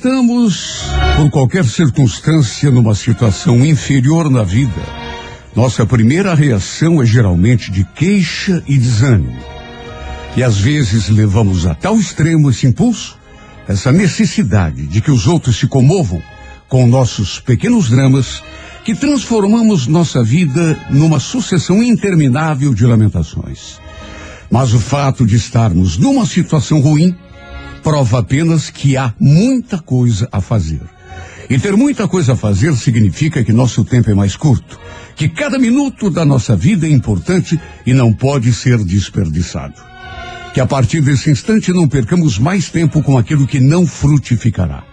Estamos, por qualquer circunstância, numa situação inferior na vida, nossa primeira reação é geralmente de queixa e desânimo. E às vezes levamos a tal extremo esse impulso, essa necessidade de que os outros se comovam com nossos pequenos dramas, que transformamos nossa vida numa sucessão interminável de lamentações. Mas o fato de estarmos numa situação ruim prova apenas que há muita coisa a fazer. E ter muita coisa a fazer significa que nosso tempo é mais curto, que cada minuto da nossa vida é importante e não pode ser desperdiçado. Que a partir desse instante não percamos mais tempo com aquilo que não frutificará.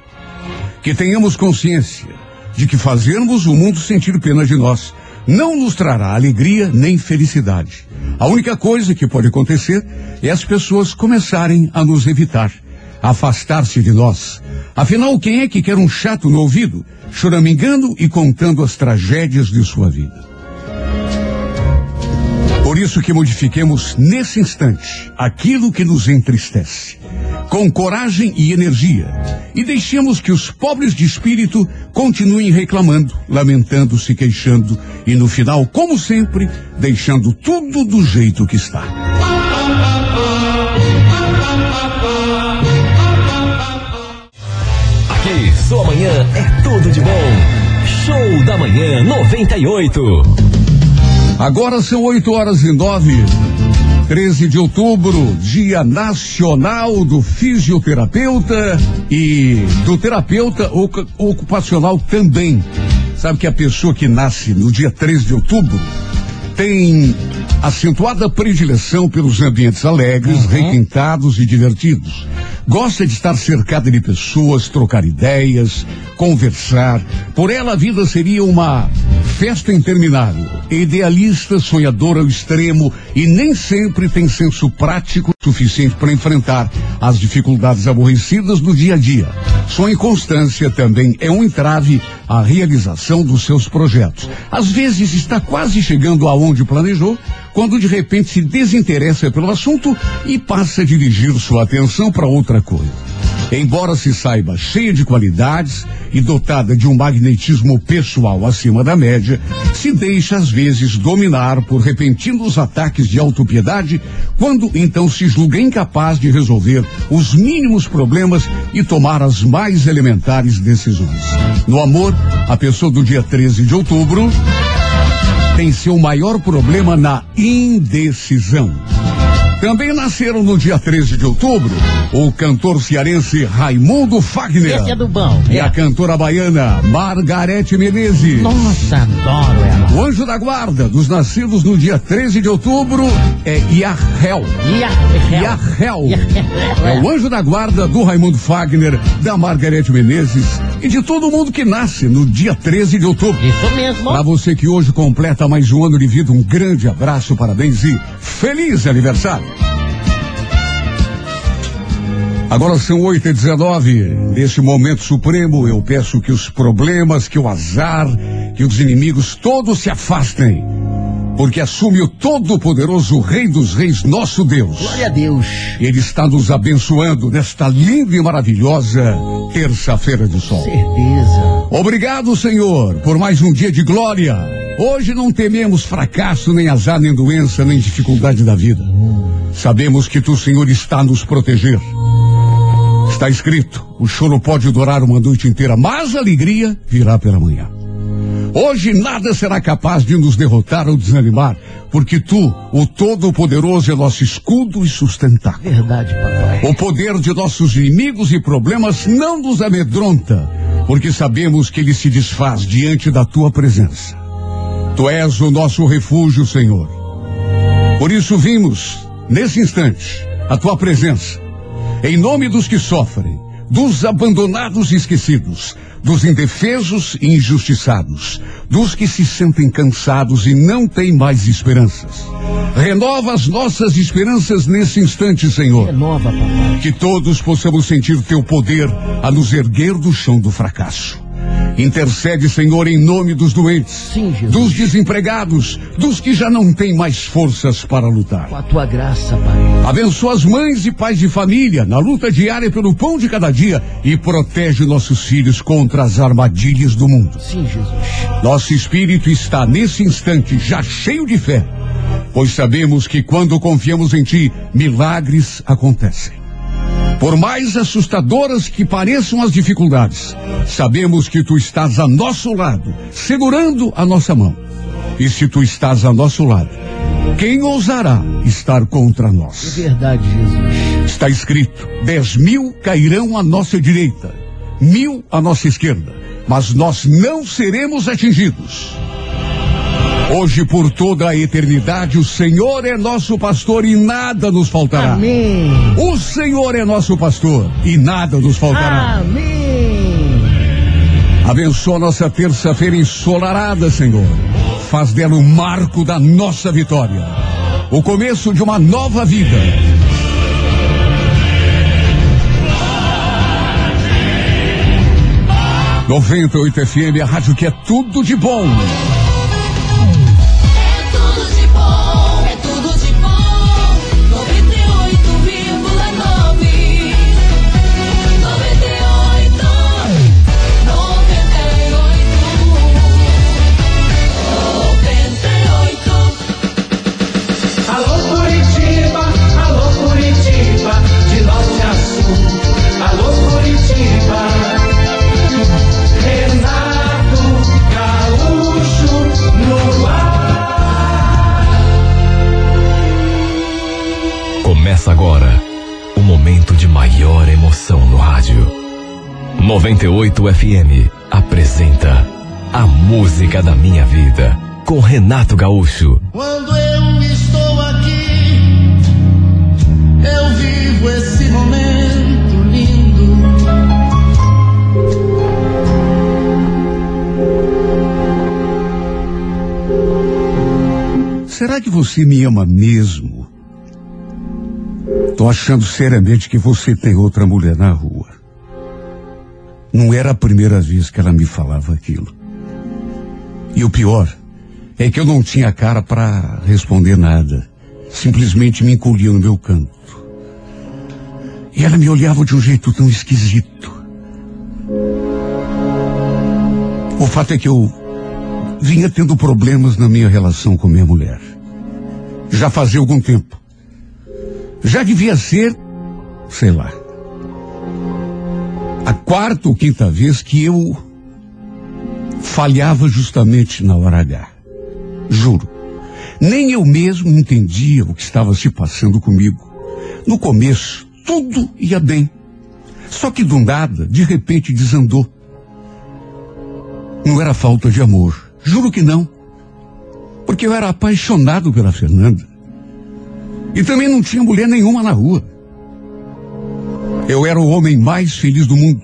Que tenhamos consciência de que fazermos o mundo sentir pena de nós não nos trará alegria nem felicidade. A única coisa que pode acontecer é as pessoas começarem a nos evitar, afastar-se de nós. Afinal, quem é que quer um chato no ouvido, choramingando e contando as tragédias de sua vida? Por isso que modifiquemos nesse instante aquilo que nos entristece, com coragem e energia, e deixemos que os pobres de espírito continuem reclamando, lamentando, se queixando e no final, como sempre, deixando tudo do jeito que está. Sua manhã é tudo de bom. Show da manhã 98. Agora são 8 horas e 9. 13 de outubro, Dia Nacional do Fisioterapeuta e do terapeuta ocupacional também. Sabe que a pessoa que nasce no dia 13 de outubro tem acentuada predileção pelos ambientes alegres, uhum. requintados e divertidos. Gosta de estar cercada de pessoas, trocar ideias, conversar. Por ela, a vida seria uma festa interminável. Idealista, sonhadora ao extremo e nem sempre tem senso prático suficiente para enfrentar as dificuldades aborrecidas do dia a dia. Sua inconstância também é um entrave à realização dos seus projetos. Às vezes está quase chegando aonde planejou, quando de repente se desinteressa pelo assunto e passa a dirigir sua atenção para outra coisa. Embora se saiba cheia de qualidades e dotada de um magnetismo pessoal acima da média, se deixa às vezes dominar por repentinos ataques de autopiedade, quando então se julga incapaz de resolver os mínimos problemas e tomar as mais elementares decisões. No amor, a pessoa do dia 13 de outubro tem seu maior problema na indecisão. Também nasceram no dia 13 de outubro o cantor cearense Raimundo Fagner. Esse é do bom. E é. a cantora baiana Margarete Menezes. Nossa, adoro ela. O anjo da guarda dos nascidos no dia 13 de outubro é Iahel. Iahel. É o anjo da guarda do Raimundo Fagner, da Margarete Menezes e de todo mundo que nasce no dia 13 de outubro. Isso mesmo. Para você que hoje completa mais um ano de vida, um grande abraço, parabéns e feliz aniversário. Agora são 8 e 19 Nesse momento supremo, eu peço que os problemas, que o azar, que os inimigos todos se afastem. Porque assume o todo-poderoso Rei dos Reis, nosso Deus. Glória a Deus. Ele está nos abençoando nesta linda e maravilhosa terça-feira de sol. Certeza. Obrigado, Senhor, por mais um dia de glória. Hoje não tememos fracasso, nem azar, nem doença, nem dificuldade da vida. Sabemos que tu, Senhor, está nos proteger. Está escrito: o choro pode durar uma noite inteira, mas a alegria virá pela manhã. Hoje nada será capaz de nos derrotar ou desanimar, porque tu, o Todo-Poderoso, é nosso escudo e sustentar. Verdade, papai. O poder de nossos inimigos e problemas não nos amedronta, porque sabemos que ele se desfaz diante da tua presença. Tu és o nosso refúgio, Senhor. Por isso vimos, nesse instante, a tua presença em nome dos que sofrem, dos abandonados e esquecidos, dos indefesos e injustiçados, dos que se sentem cansados e não têm mais esperanças. Renova as nossas esperanças nesse instante, Senhor. Renova, papai. Que todos possamos sentir teu poder a nos erguer do chão do fracasso. Intercede, Senhor, em nome dos doentes, Sim, dos desempregados, dos que já não têm mais forças para lutar. Com a tua graça, Pai. Abençoa as mães e pais de família na luta diária pelo pão de cada dia e protege nossos filhos contra as armadilhas do mundo. Sim, Jesus. Nosso espírito está nesse instante já cheio de fé, pois sabemos que quando confiamos em Ti, milagres acontecem. Por mais assustadoras que pareçam as dificuldades, sabemos que Tu estás a nosso lado, segurando a nossa mão. E se Tu estás a nosso lado, quem ousará estar contra É nós? verdade, Jesus. Está escrito: dez mil cairão à nossa direita, mil à nossa esquerda, mas nós não seremos atingidos. Hoje, por toda a eternidade, o Senhor é nosso pastor e nada nos faltará. Amém. O Senhor é nosso pastor e nada nos faltará. Amém. Abençoa nossa terça-feira ensolarada, Senhor. Faz dela o marco da nossa vitória. O começo de uma nova vida. Noventa e oito FM, a rádio que é tudo de bom. Começa agora o momento de maior emoção no rádio. 98 FM apresenta A Música da Minha Vida com Renato Gaúcho. Quando eu estou aqui, eu vivo esse momento lindo. Será que você me ama mesmo? Tô achando seriamente que você tem outra mulher na rua. Não era a primeira vez que ela me falava aquilo. E o pior é que eu não tinha cara para responder nada. Simplesmente me encolhia no meu canto. E ela me olhava de um jeito tão esquisito. O fato é que eu vinha tendo problemas na minha relação com minha mulher. Já fazia algum tempo. Já devia ser, sei lá, a quarta ou quinta vez que eu falhava justamente na hora H. Juro. Nem eu mesmo entendia o que estava se passando comigo. No começo, tudo ia bem. Só que do nada, de repente, desandou. Não era falta de amor. Juro que não. Porque eu era apaixonado pela Fernanda. E também não tinha mulher nenhuma na rua. Eu era o homem mais feliz do mundo.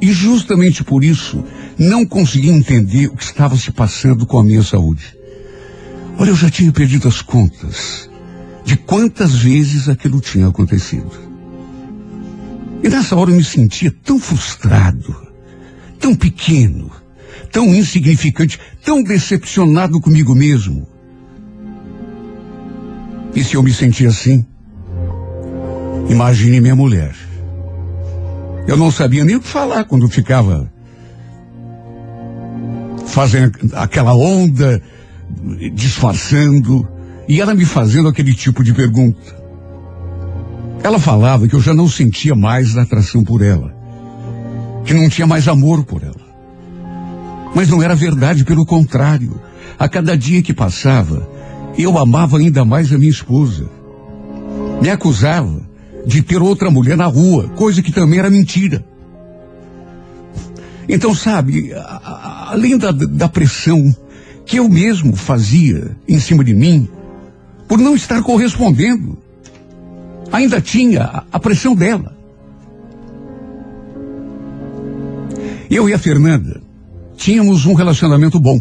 E justamente por isso, não conseguia entender o que estava se passando com a minha saúde. Olha, eu já tinha perdido as contas de quantas vezes aquilo tinha acontecido. E nessa hora eu me sentia tão frustrado, tão pequeno, tão insignificante, tão decepcionado comigo mesmo. E se eu me sentia assim? Imagine minha mulher. Eu não sabia nem o que falar quando ficava fazendo aquela onda, disfarçando, e ela me fazendo aquele tipo de pergunta. Ela falava que eu já não sentia mais atração por ela, que não tinha mais amor por ela. Mas não era verdade, pelo contrário. A cada dia que passava, eu amava ainda mais a minha esposa. Me acusava de ter outra mulher na rua, coisa que também era mentira. Então, sabe, a- a- além da, da pressão que eu mesmo fazia em cima de mim, por não estar correspondendo, ainda tinha a, a pressão dela. Eu e a Fernanda tínhamos um relacionamento bom.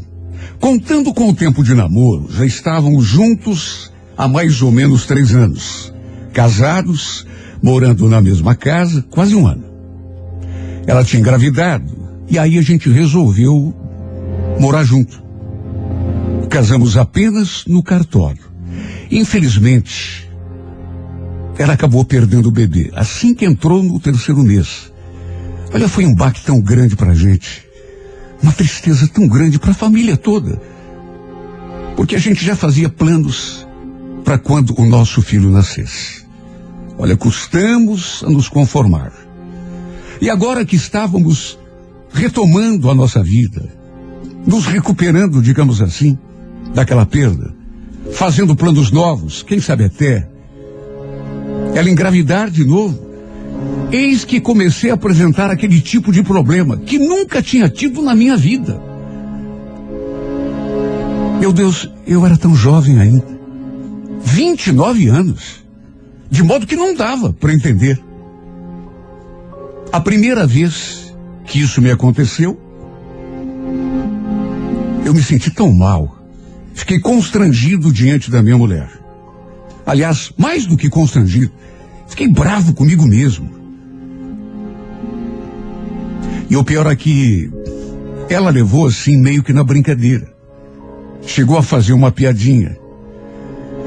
Contando com o tempo de namoro, já estávamos juntos há mais ou menos três anos. Casados, morando na mesma casa, quase um ano. Ela tinha engravidado E aí a gente resolveu morar junto. Casamos apenas no cartório. Infelizmente, ela acabou perdendo o bebê assim que entrou no terceiro mês. Olha, foi um baque tão grande pra gente. Uma tristeza tão grande para a família toda. Porque a gente já fazia planos para quando o nosso filho nascesse. Olha, custamos a nos conformar. E agora que estávamos retomando a nossa vida, nos recuperando, digamos assim, daquela perda, fazendo planos novos, quem sabe até ela engravidar de novo, eis que comecei a apresentar aquele tipo de problema que nunca tinha tido na minha vida. Meu Deus, eu era tão jovem ainda. 29 anos. De modo que não dava para entender. A primeira vez que isso me aconteceu, eu me senti tão mal. Fiquei constrangido diante da minha mulher. Aliás, mais do que constrangido, fiquei bravo comigo mesmo. E o pior é que ela levou assim meio que na brincadeira. Chegou a fazer uma piadinha.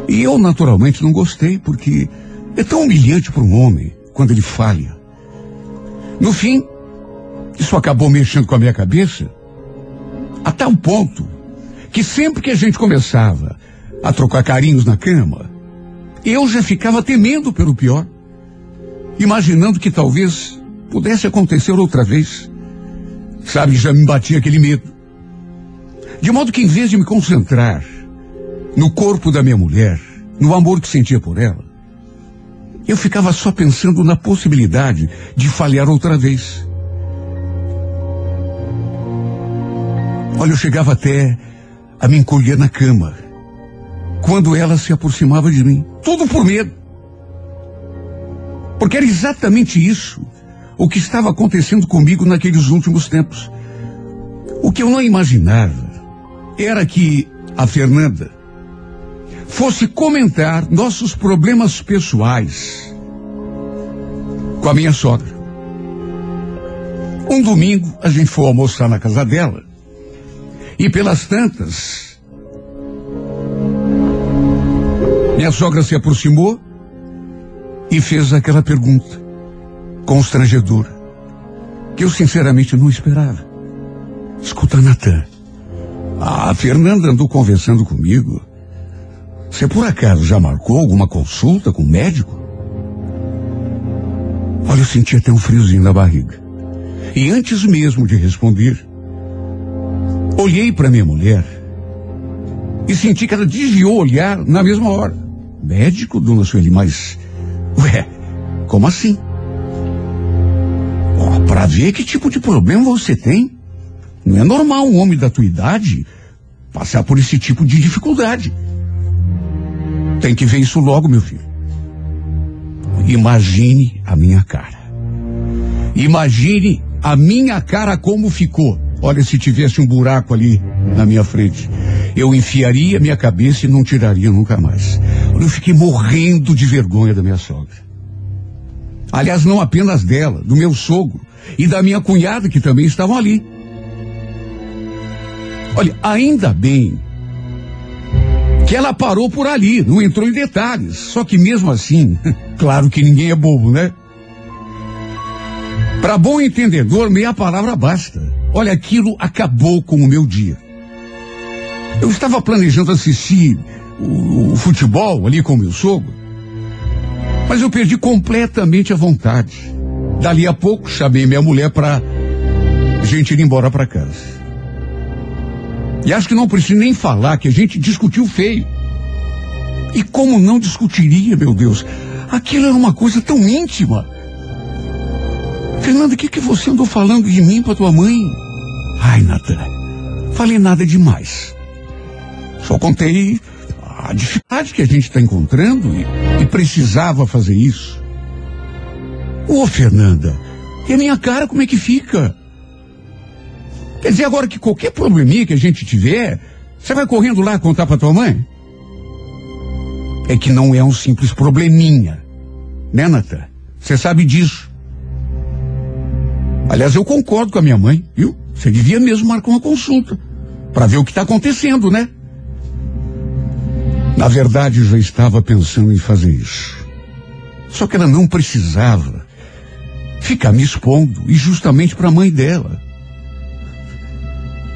E eu naturalmente não gostei, porque é tão humilhante para um homem quando ele falha. No fim, isso acabou mexendo com a minha cabeça, a tal ponto que sempre que a gente começava a trocar carinhos na cama, eu já ficava temendo pelo pior, imaginando que talvez pudesse acontecer outra vez. Sabe, já me batia aquele medo. De modo que em vez de me concentrar no corpo da minha mulher, no amor que sentia por ela, eu ficava só pensando na possibilidade de falhar outra vez. Olha, eu chegava até a me encolher na cama quando ela se aproximava de mim. Tudo por medo. Porque era exatamente isso o que estava acontecendo comigo naqueles últimos tempos. O que eu não imaginava era que a Fernanda fosse comentar nossos problemas pessoais com a minha sogra. Um domingo a gente foi almoçar na casa dela e pelas tantas minha sogra se aproximou e fez aquela pergunta constrangedora que eu sinceramente não esperava. Escuta, Natan. A Fernanda andou conversando comigo. Você por acaso já marcou alguma consulta com o médico? Olha, eu senti até um friozinho na barriga. E antes mesmo de responder, olhei para minha mulher e senti que ela desviou o olhar na mesma hora. Médico, dona Sueli, mas. Ué, como assim? Para ver que tipo de problema você tem. Não é normal um homem da tua idade passar por esse tipo de dificuldade. Tem que ver isso logo, meu filho. Imagine a minha cara. Imagine a minha cara como ficou. Olha, se tivesse um buraco ali na minha frente, eu enfiaria minha cabeça e não tiraria nunca mais. Eu fiquei morrendo de vergonha da minha sogra. Aliás, não apenas dela, do meu sogro e da minha cunhada que também estavam ali. Olha, ainda bem que ela parou por ali, não entrou em detalhes. Só que mesmo assim, claro que ninguém é bobo, né? Para bom entendedor, meia palavra basta. Olha, aquilo acabou com o meu dia. Eu estava planejando assistir o, o futebol ali com meu sogro, mas eu perdi completamente a vontade. Dali a pouco, chamei minha mulher para gente ir embora para casa. E acho que não preciso nem falar que a gente discutiu feio. E como não discutiria, meu Deus? Aquilo era uma coisa tão íntima. Fernanda, o que, que você andou falando de mim para tua mãe? Ai, Natan, falei nada demais. Só contei a dificuldade que a gente está encontrando e, e, precisava fazer isso. Ô, Fernanda, e a minha cara como é que fica? Quer dizer, agora que qualquer probleminha que a gente tiver, você vai correndo lá contar para tua mãe? É que não é um simples probleminha, né, Natan? Você sabe disso. Aliás, eu concordo com a minha mãe, viu? Você devia mesmo marcar uma consulta para ver o que está acontecendo, né? Na verdade, já estava pensando em fazer isso. Só que ela não precisava ficar me expondo, e justamente para a mãe dela.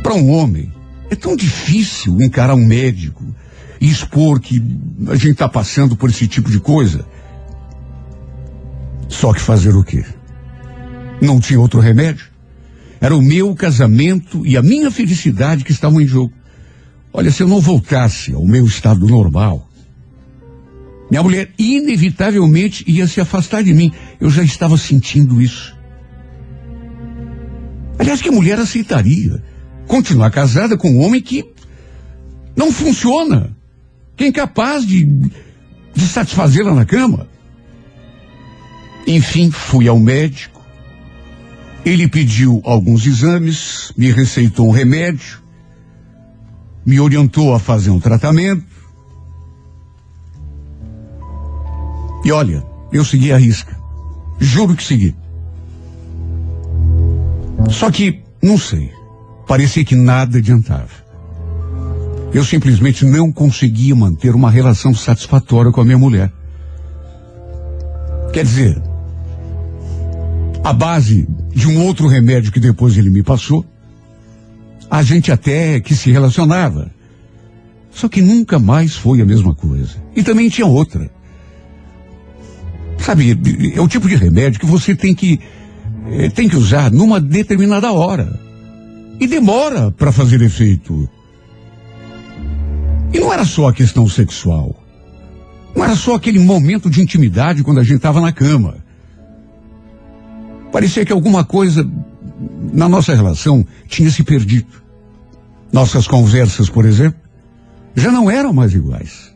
Para um homem, é tão difícil encarar um médico e expor que a gente está passando por esse tipo de coisa. Só que fazer o quê? Não tinha outro remédio. Era o meu casamento e a minha felicidade que estavam em jogo. Olha, se eu não voltasse ao meu estado normal, minha mulher inevitavelmente ia se afastar de mim. Eu já estava sentindo isso. Aliás, que mulher aceitaria continuar casada com um homem que não funciona, que é incapaz de, de satisfazê-la na cama? Enfim, fui ao médico. Ele pediu alguns exames, me receitou um remédio, me orientou a fazer um tratamento. E olha, eu segui a risca. Juro que segui. Só que, não sei, parecia que nada adiantava. Eu simplesmente não conseguia manter uma relação satisfatória com a minha mulher. Quer dizer, a base de um outro remédio que depois ele me passou, a gente até que se relacionava. Só que nunca mais foi a mesma coisa. E também tinha outra. Sabe, é o tipo de remédio que você tem que eh, tem que usar numa determinada hora. E demora para fazer efeito. E não era só a questão sexual. Não era só aquele momento de intimidade quando a gente estava na cama. Parecia que alguma coisa na nossa relação tinha se perdido. Nossas conversas, por exemplo, já não eram mais iguais.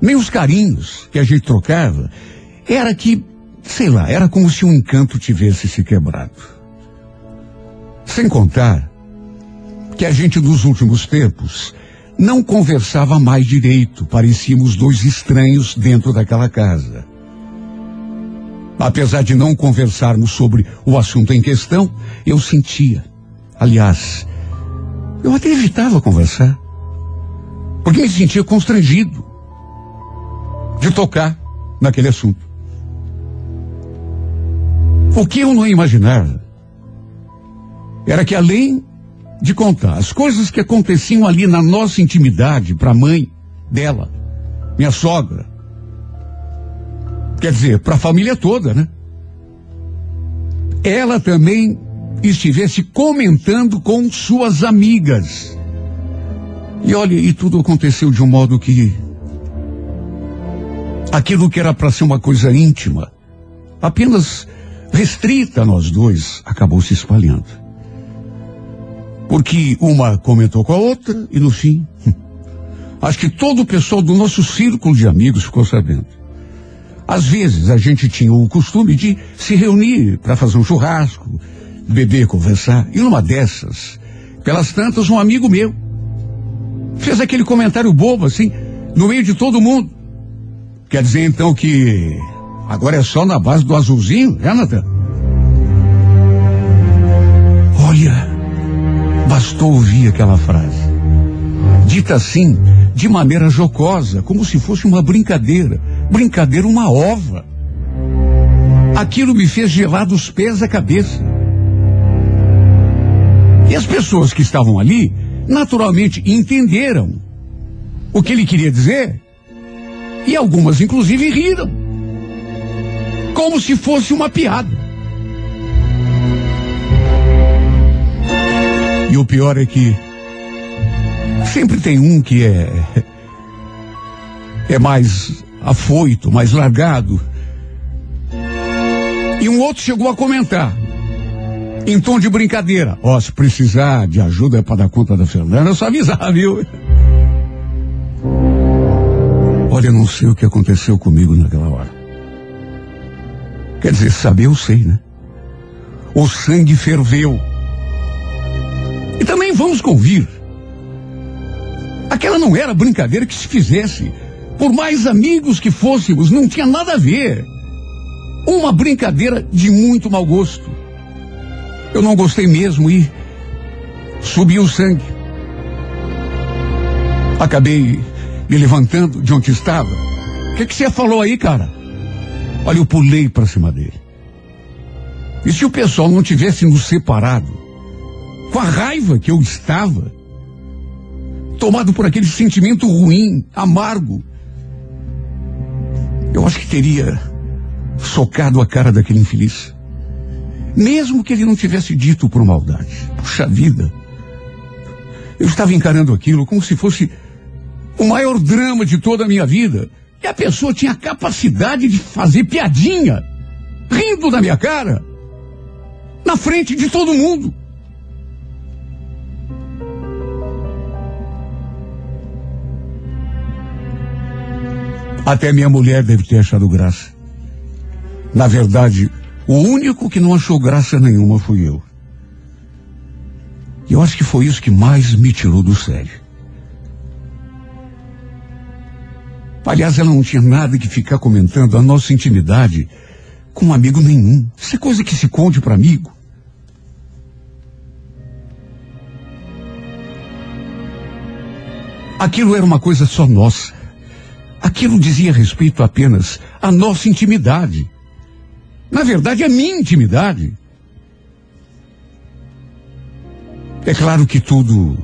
Nem os carinhos que a gente trocava era que, sei lá, era como se um encanto tivesse se quebrado. Sem contar que a gente nos últimos tempos não conversava mais direito, parecíamos dois estranhos dentro daquela casa. Apesar de não conversarmos sobre o assunto em questão, eu sentia. Aliás, eu até evitava conversar. Porque me sentia constrangido de tocar naquele assunto. O que eu não imaginava era que além de contar as coisas que aconteciam ali na nossa intimidade para a mãe dela, minha sogra, quer dizer, para a família toda, né? Ela também estivesse comentando com suas amigas. E olha, e tudo aconteceu de um modo que aquilo que era para ser uma coisa íntima, apenas restrita a nós dois, acabou se espalhando. Porque uma comentou com a outra e no fim, acho que todo o pessoal do nosso círculo de amigos ficou sabendo. Às vezes a gente tinha o costume de se reunir para fazer um churrasco, beber, conversar. E numa dessas, pelas tantas, um amigo meu fez aquele comentário bobo assim, no meio de todo mundo. Quer dizer então que agora é só na base do azulzinho, Jonathan? Olha, bastou ouvir aquela frase. Dita assim, de maneira jocosa, como se fosse uma brincadeira. Brincadeira, uma ova. Aquilo me fez gelar dos pés à cabeça. E as pessoas que estavam ali, naturalmente, entenderam o que ele queria dizer. E algumas, inclusive, riram. Como se fosse uma piada. E o pior é que sempre tem um que é é mais afoito, mais largado. E um outro chegou a comentar, em tom de brincadeira: Ó, oh, se precisar de ajuda para dar conta da Fernanda, é só avisar, viu? Olha, eu não sei o que aconteceu comigo naquela hora. Quer dizer, saber eu sei, né? O sangue ferveu. E também vamos convir. Aquela não era brincadeira que se fizesse. Por mais amigos que fôssemos, não tinha nada a ver. Uma brincadeira de muito mau gosto. Eu não gostei mesmo e subiu o sangue. Acabei me levantando de onde estava. O que, que você falou aí, cara? Olha, eu pulei para cima dele. E se o pessoal não tivesse nos separado, com a raiva que eu estava, tomado por aquele sentimento ruim, amargo, eu acho que teria socado a cara daquele infeliz. Mesmo que ele não tivesse dito por maldade. Puxa vida. Eu estava encarando aquilo como se fosse o maior drama de toda a minha vida. E a pessoa tinha a capacidade de fazer piadinha, rindo da minha cara, na frente de todo mundo. Até minha mulher deve ter achado graça. Na verdade, o único que não achou graça nenhuma fui eu. E eu acho que foi isso que mais me tirou do sério. Aliás, ela não tinha nada que ficar comentando a nossa intimidade com amigo nenhum. Isso é coisa que se conte para amigo. Aquilo era uma coisa só nossa. Aquilo dizia respeito apenas à nossa intimidade. Na verdade, a minha intimidade. É claro que tudo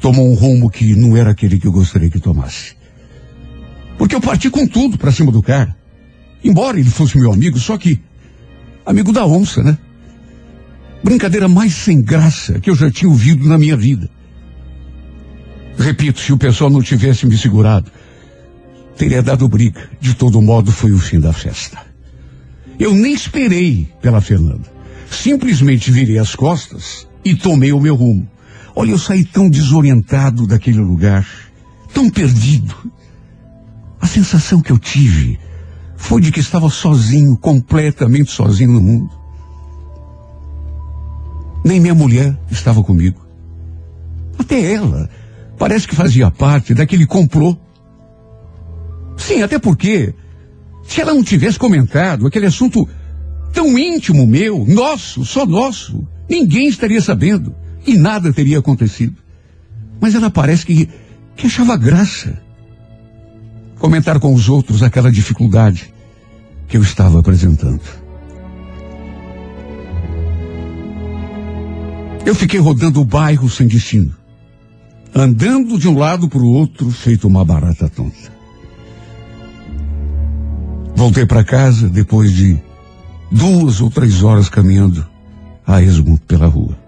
tomou um rumo que não era aquele que eu gostaria que tomasse. Porque eu parti com tudo para cima do cara. Embora ele fosse meu amigo, só que amigo da onça, né? Brincadeira mais sem graça que eu já tinha ouvido na minha vida. Repito, se o pessoal não tivesse me segurado, teria dado briga. De todo modo, foi o fim da festa. Eu nem esperei pela Fernanda. Simplesmente virei as costas e tomei o meu rumo. Olha, eu saí tão desorientado daquele lugar, tão perdido. A sensação que eu tive foi de que estava sozinho, completamente sozinho no mundo. Nem minha mulher estava comigo. Até ela parece que fazia parte daquele complô. Sim, até porque, se ela não tivesse comentado aquele assunto tão íntimo meu, nosso, só nosso, ninguém estaria sabendo e nada teria acontecido. Mas ela parece que, que achava graça comentar com os outros aquela dificuldade que eu estava apresentando. Eu fiquei rodando o bairro sem destino, andando de um lado para o outro, feito uma barata tonta. Voltei para casa depois de duas ou três horas caminhando a esmo pela rua.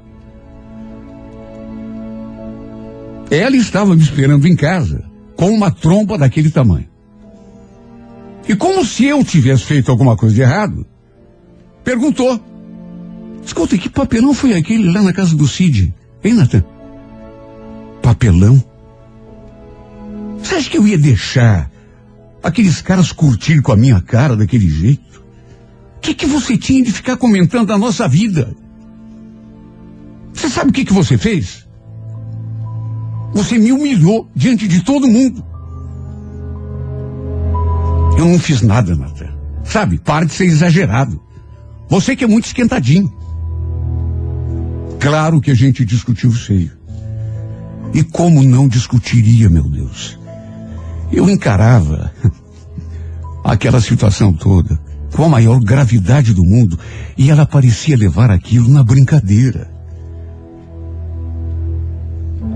Ela estava me esperando em casa com uma tromba daquele tamanho. E como se eu tivesse feito alguma coisa de errado, perguntou: Escuta, que papelão foi aquele lá na casa do Cid? Hein, Natan? Papelão? Você acha que eu ia deixar aqueles caras curtirem com a minha cara daquele jeito? O que, que você tinha de ficar comentando a nossa vida? Você sabe o que, que você fez? Você me humilhou diante de todo mundo. Eu não fiz nada, Natan. Sabe, para de ser exagerado. Você que é muito esquentadinho. Claro que a gente discutiu feio. E como não discutiria, meu Deus? Eu encarava aquela situação toda com a maior gravidade do mundo e ela parecia levar aquilo na brincadeira.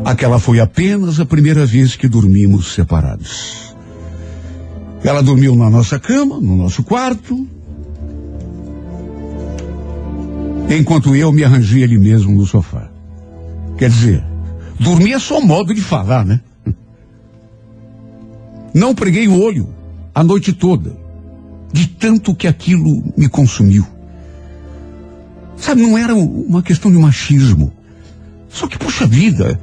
Aquela foi apenas a primeira vez que dormimos separados. Ela dormiu na nossa cama, no nosso quarto, enquanto eu me arranjei ali mesmo no sofá. Quer dizer, dormir é só modo de falar, né? Não preguei o olho a noite toda, de tanto que aquilo me consumiu. Sabe, não era uma questão de machismo. Só que, puxa vida,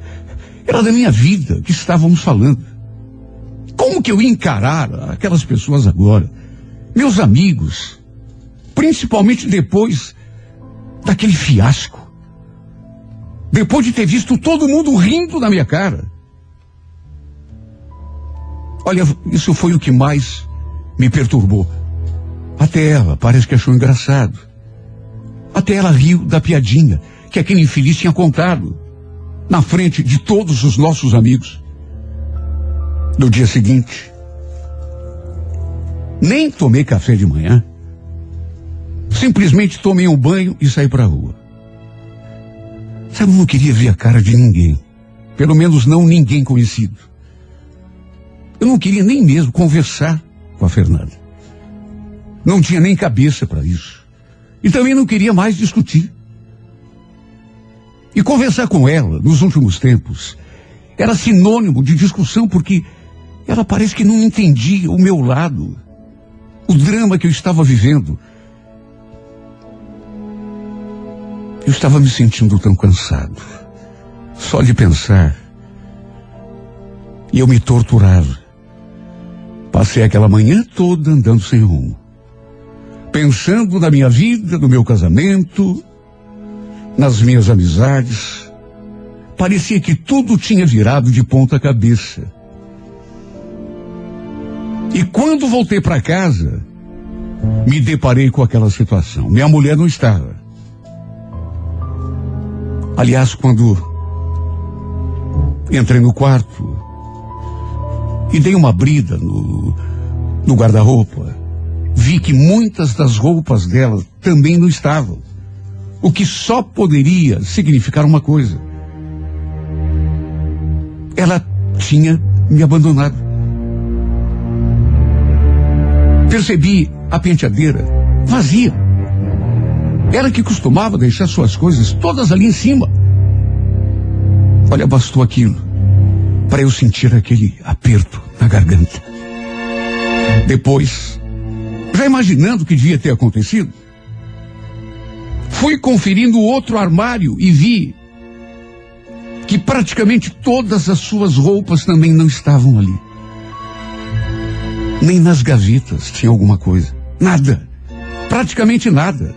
era da minha vida que estávamos falando. Como que eu ia encarar aquelas pessoas agora? Meus amigos. Principalmente depois daquele fiasco. Depois de ter visto todo mundo rindo na minha cara. Olha, isso foi o que mais me perturbou. Até ela parece que achou engraçado. Até ela riu da piadinha que aquele infeliz tinha contado na frente de todos os nossos amigos. No dia seguinte, nem tomei café de manhã. Simplesmente tomei um banho e saí para a rua. Sabe, eu não queria ver a cara de ninguém. Pelo menos não ninguém conhecido. Eu não queria nem mesmo conversar com a Fernanda. Não tinha nem cabeça para isso. E também não queria mais discutir. E conversar com ela, nos últimos tempos, era sinônimo de discussão porque ela parece que não entendia o meu lado, o drama que eu estava vivendo. Eu estava me sentindo tão cansado, só de pensar. E eu me torturava. Passei aquela manhã toda andando sem rumo. Pensando na minha vida, no meu casamento, nas minhas amizades. Parecia que tudo tinha virado de ponta cabeça. E quando voltei para casa, me deparei com aquela situação. Minha mulher não estava. Aliás, quando entrei no quarto e dei uma brida no, no guarda-roupa, vi que muitas das roupas dela também não estavam. O que só poderia significar uma coisa. Ela tinha me abandonado. Percebi a penteadeira vazia. Ela que costumava deixar suas coisas todas ali em cima. Olha, bastou aquilo para eu sentir aquele aperto na garganta. Depois, já imaginando o que devia ter acontecido, fui conferindo outro armário e vi que praticamente todas as suas roupas também não estavam ali. Nem nas gavetas tinha alguma coisa. Nada. Praticamente nada.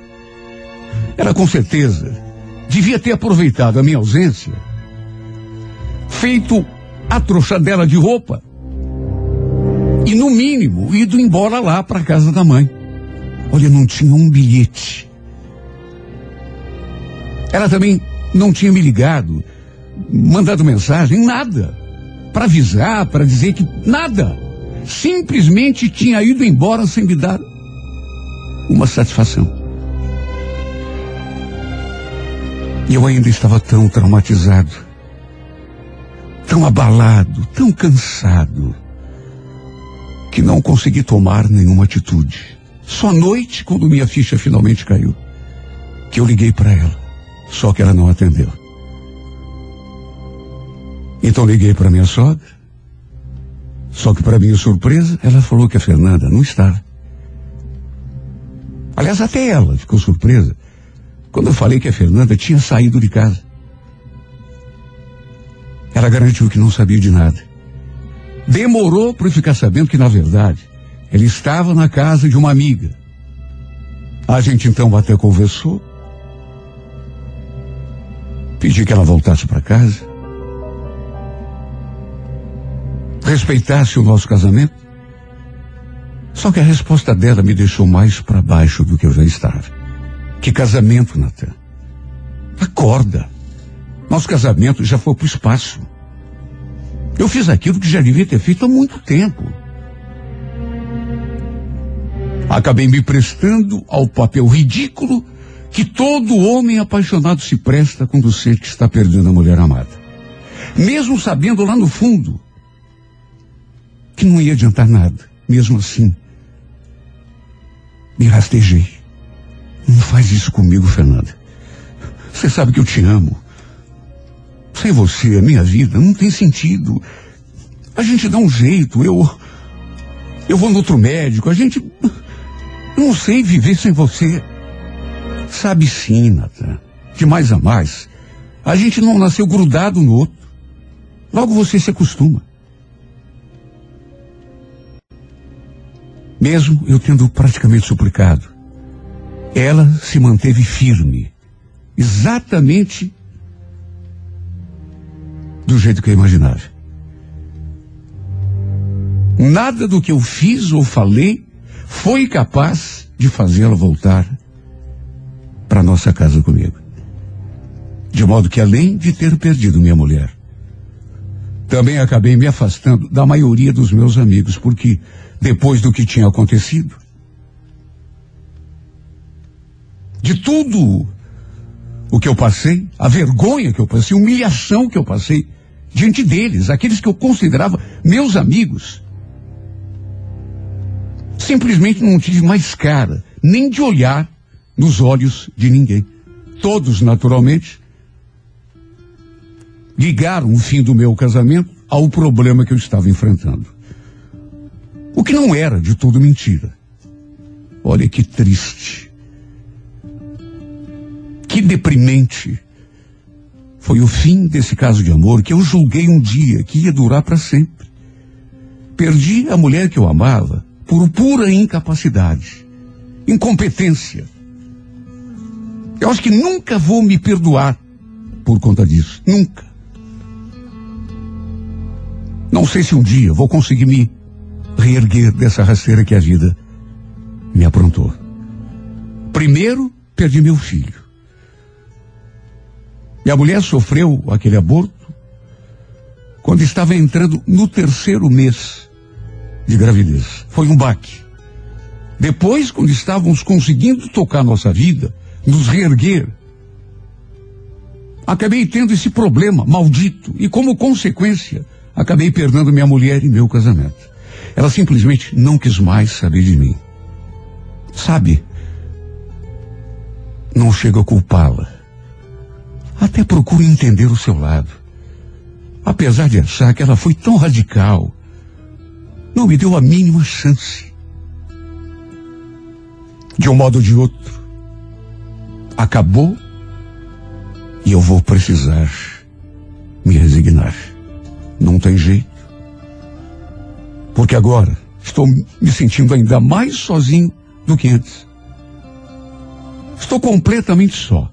Ela com certeza devia ter aproveitado a minha ausência, feito a trouxa dela de roupa e, no mínimo, ido embora lá para casa da mãe. Olha, não tinha um bilhete. Ela também não tinha me ligado, mandado mensagem, nada. Para avisar, para dizer que nada. Simplesmente tinha ido embora sem me dar uma satisfação. E eu ainda estava tão traumatizado, tão abalado, tão cansado, que não consegui tomar nenhuma atitude. Só à noite, quando minha ficha finalmente caiu, que eu liguei para ela. Só que ela não atendeu. Então liguei para minha sogra. Só que para minha surpresa, ela falou que a Fernanda não estava. Aliás, até ela ficou surpresa quando eu falei que a Fernanda tinha saído de casa. Ela garantiu que não sabia de nada. Demorou para ficar sabendo que, na verdade, ela estava na casa de uma amiga. A gente então até conversou. Pedi que ela voltasse para casa. Respeitasse o nosso casamento. Só que a resposta dela me deixou mais para baixo do que eu já estava. Que casamento, Natan? Acorda. Nosso casamento já foi para o espaço. Eu fiz aquilo que já devia ter feito há muito tempo. Acabei me prestando ao papel ridículo que todo homem apaixonado se presta quando sente que está perdendo a mulher amada. Mesmo sabendo lá no fundo que não ia adiantar nada. Mesmo assim, me rastejei. Não faz isso comigo, Fernanda. Você sabe que eu te amo. Sem você, a minha vida não tem sentido. A gente dá um jeito, eu. Eu vou no outro médico, a gente. Não sei viver sem você. Sabe sim, Natan. De mais a mais, a gente não nasceu grudado no outro. Logo você se acostuma. Mesmo eu tendo praticamente suplicado, ela se manteve firme, exatamente do jeito que eu imaginava. Nada do que eu fiz ou falei foi capaz de fazê-la voltar para nossa casa comigo. De modo que, além de ter perdido minha mulher, também acabei me afastando da maioria dos meus amigos, porque depois do que tinha acontecido, de tudo o que eu passei, a vergonha que eu passei, a humilhação que eu passei diante deles, aqueles que eu considerava meus amigos, simplesmente não tive mais cara, nem de olhar nos olhos de ninguém. Todos, naturalmente, ligaram o fim do meu casamento ao problema que eu estava enfrentando. O que não era de tudo mentira. Olha que triste. Que deprimente. Foi o fim desse caso de amor que eu julguei um dia que ia durar para sempre. Perdi a mulher que eu amava por pura incapacidade, incompetência. Eu acho que nunca vou me perdoar por conta disso. Nunca. Não sei se um dia vou conseguir me reerguer dessa rasteira que a vida me aprontou. Primeiro, perdi meu filho. E a mulher sofreu aquele aborto quando estava entrando no terceiro mês de gravidez. Foi um baque. Depois, quando estávamos conseguindo tocar nossa vida, nos reerguer, acabei tendo esse problema maldito e, como consequência, acabei perdendo minha mulher e meu casamento. Ela simplesmente não quis mais saber de mim. Sabe, não chego a culpá-la. Até procuro entender o seu lado. Apesar de achar que ela foi tão radical, não me deu a mínima chance. De um modo ou de outro, acabou e eu vou precisar me resignar. Não tem jeito. Porque agora estou me sentindo ainda mais sozinho do que antes. Estou completamente só.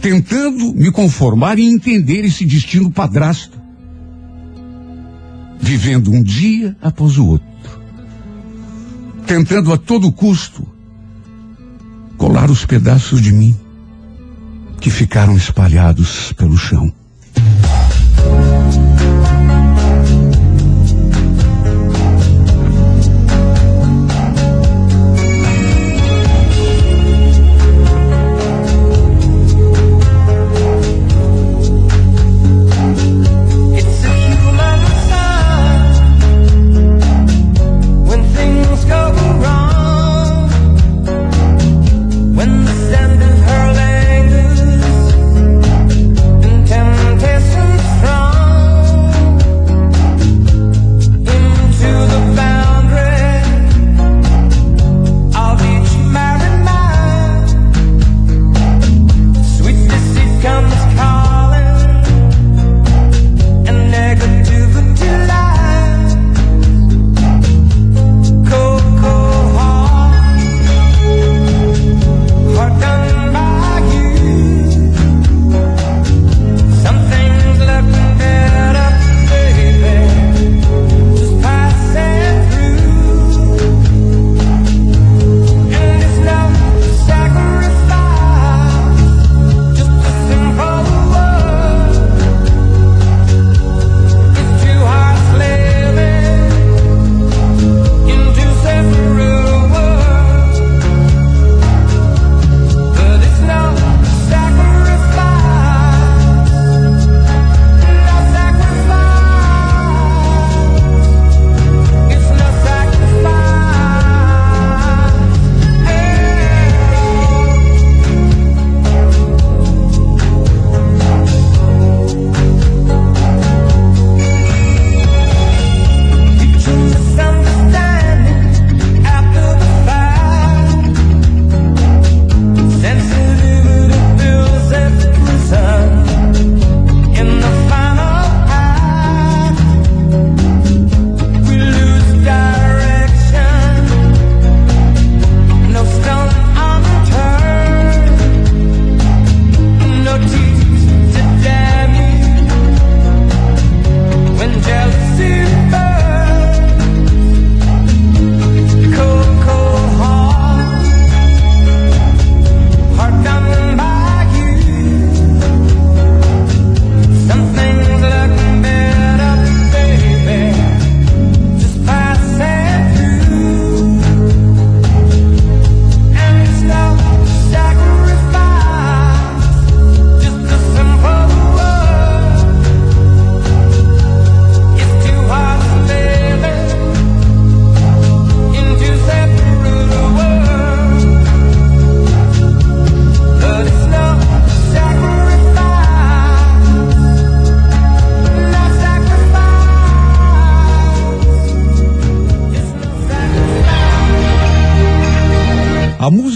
Tentando me conformar e entender esse destino padrasto. Vivendo um dia após o outro. Tentando a todo custo colar os pedaços de mim que ficaram espalhados pelo chão.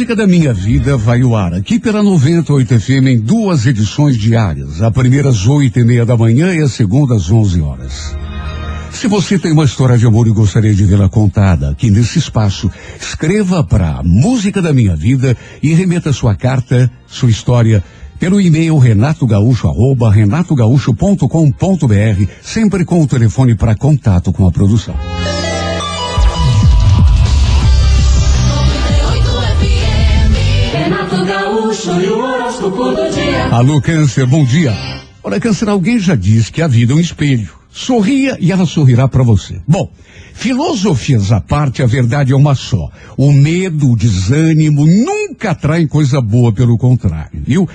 Música da minha vida vai ao ar aqui pela 98 FM em duas edições diárias. A primeira às oito e meia da manhã e a segunda às 11 horas. Se você tem uma história de amor e gostaria de vê-la contada aqui nesse espaço, escreva para Música da Minha Vida e remeta sua carta, sua história, pelo e-mail renatogaúcho, arroba renatogaúcho.com.br, sempre com o telefone para contato com a produção. Alô, Câncer, bom dia. Olha, Câncer, alguém já disse que a vida é um espelho. Sorria e ela sorrirá para você. Bom, filosofias à parte, a verdade é uma só. O medo, o desânimo nunca traem coisa boa, pelo contrário, viu?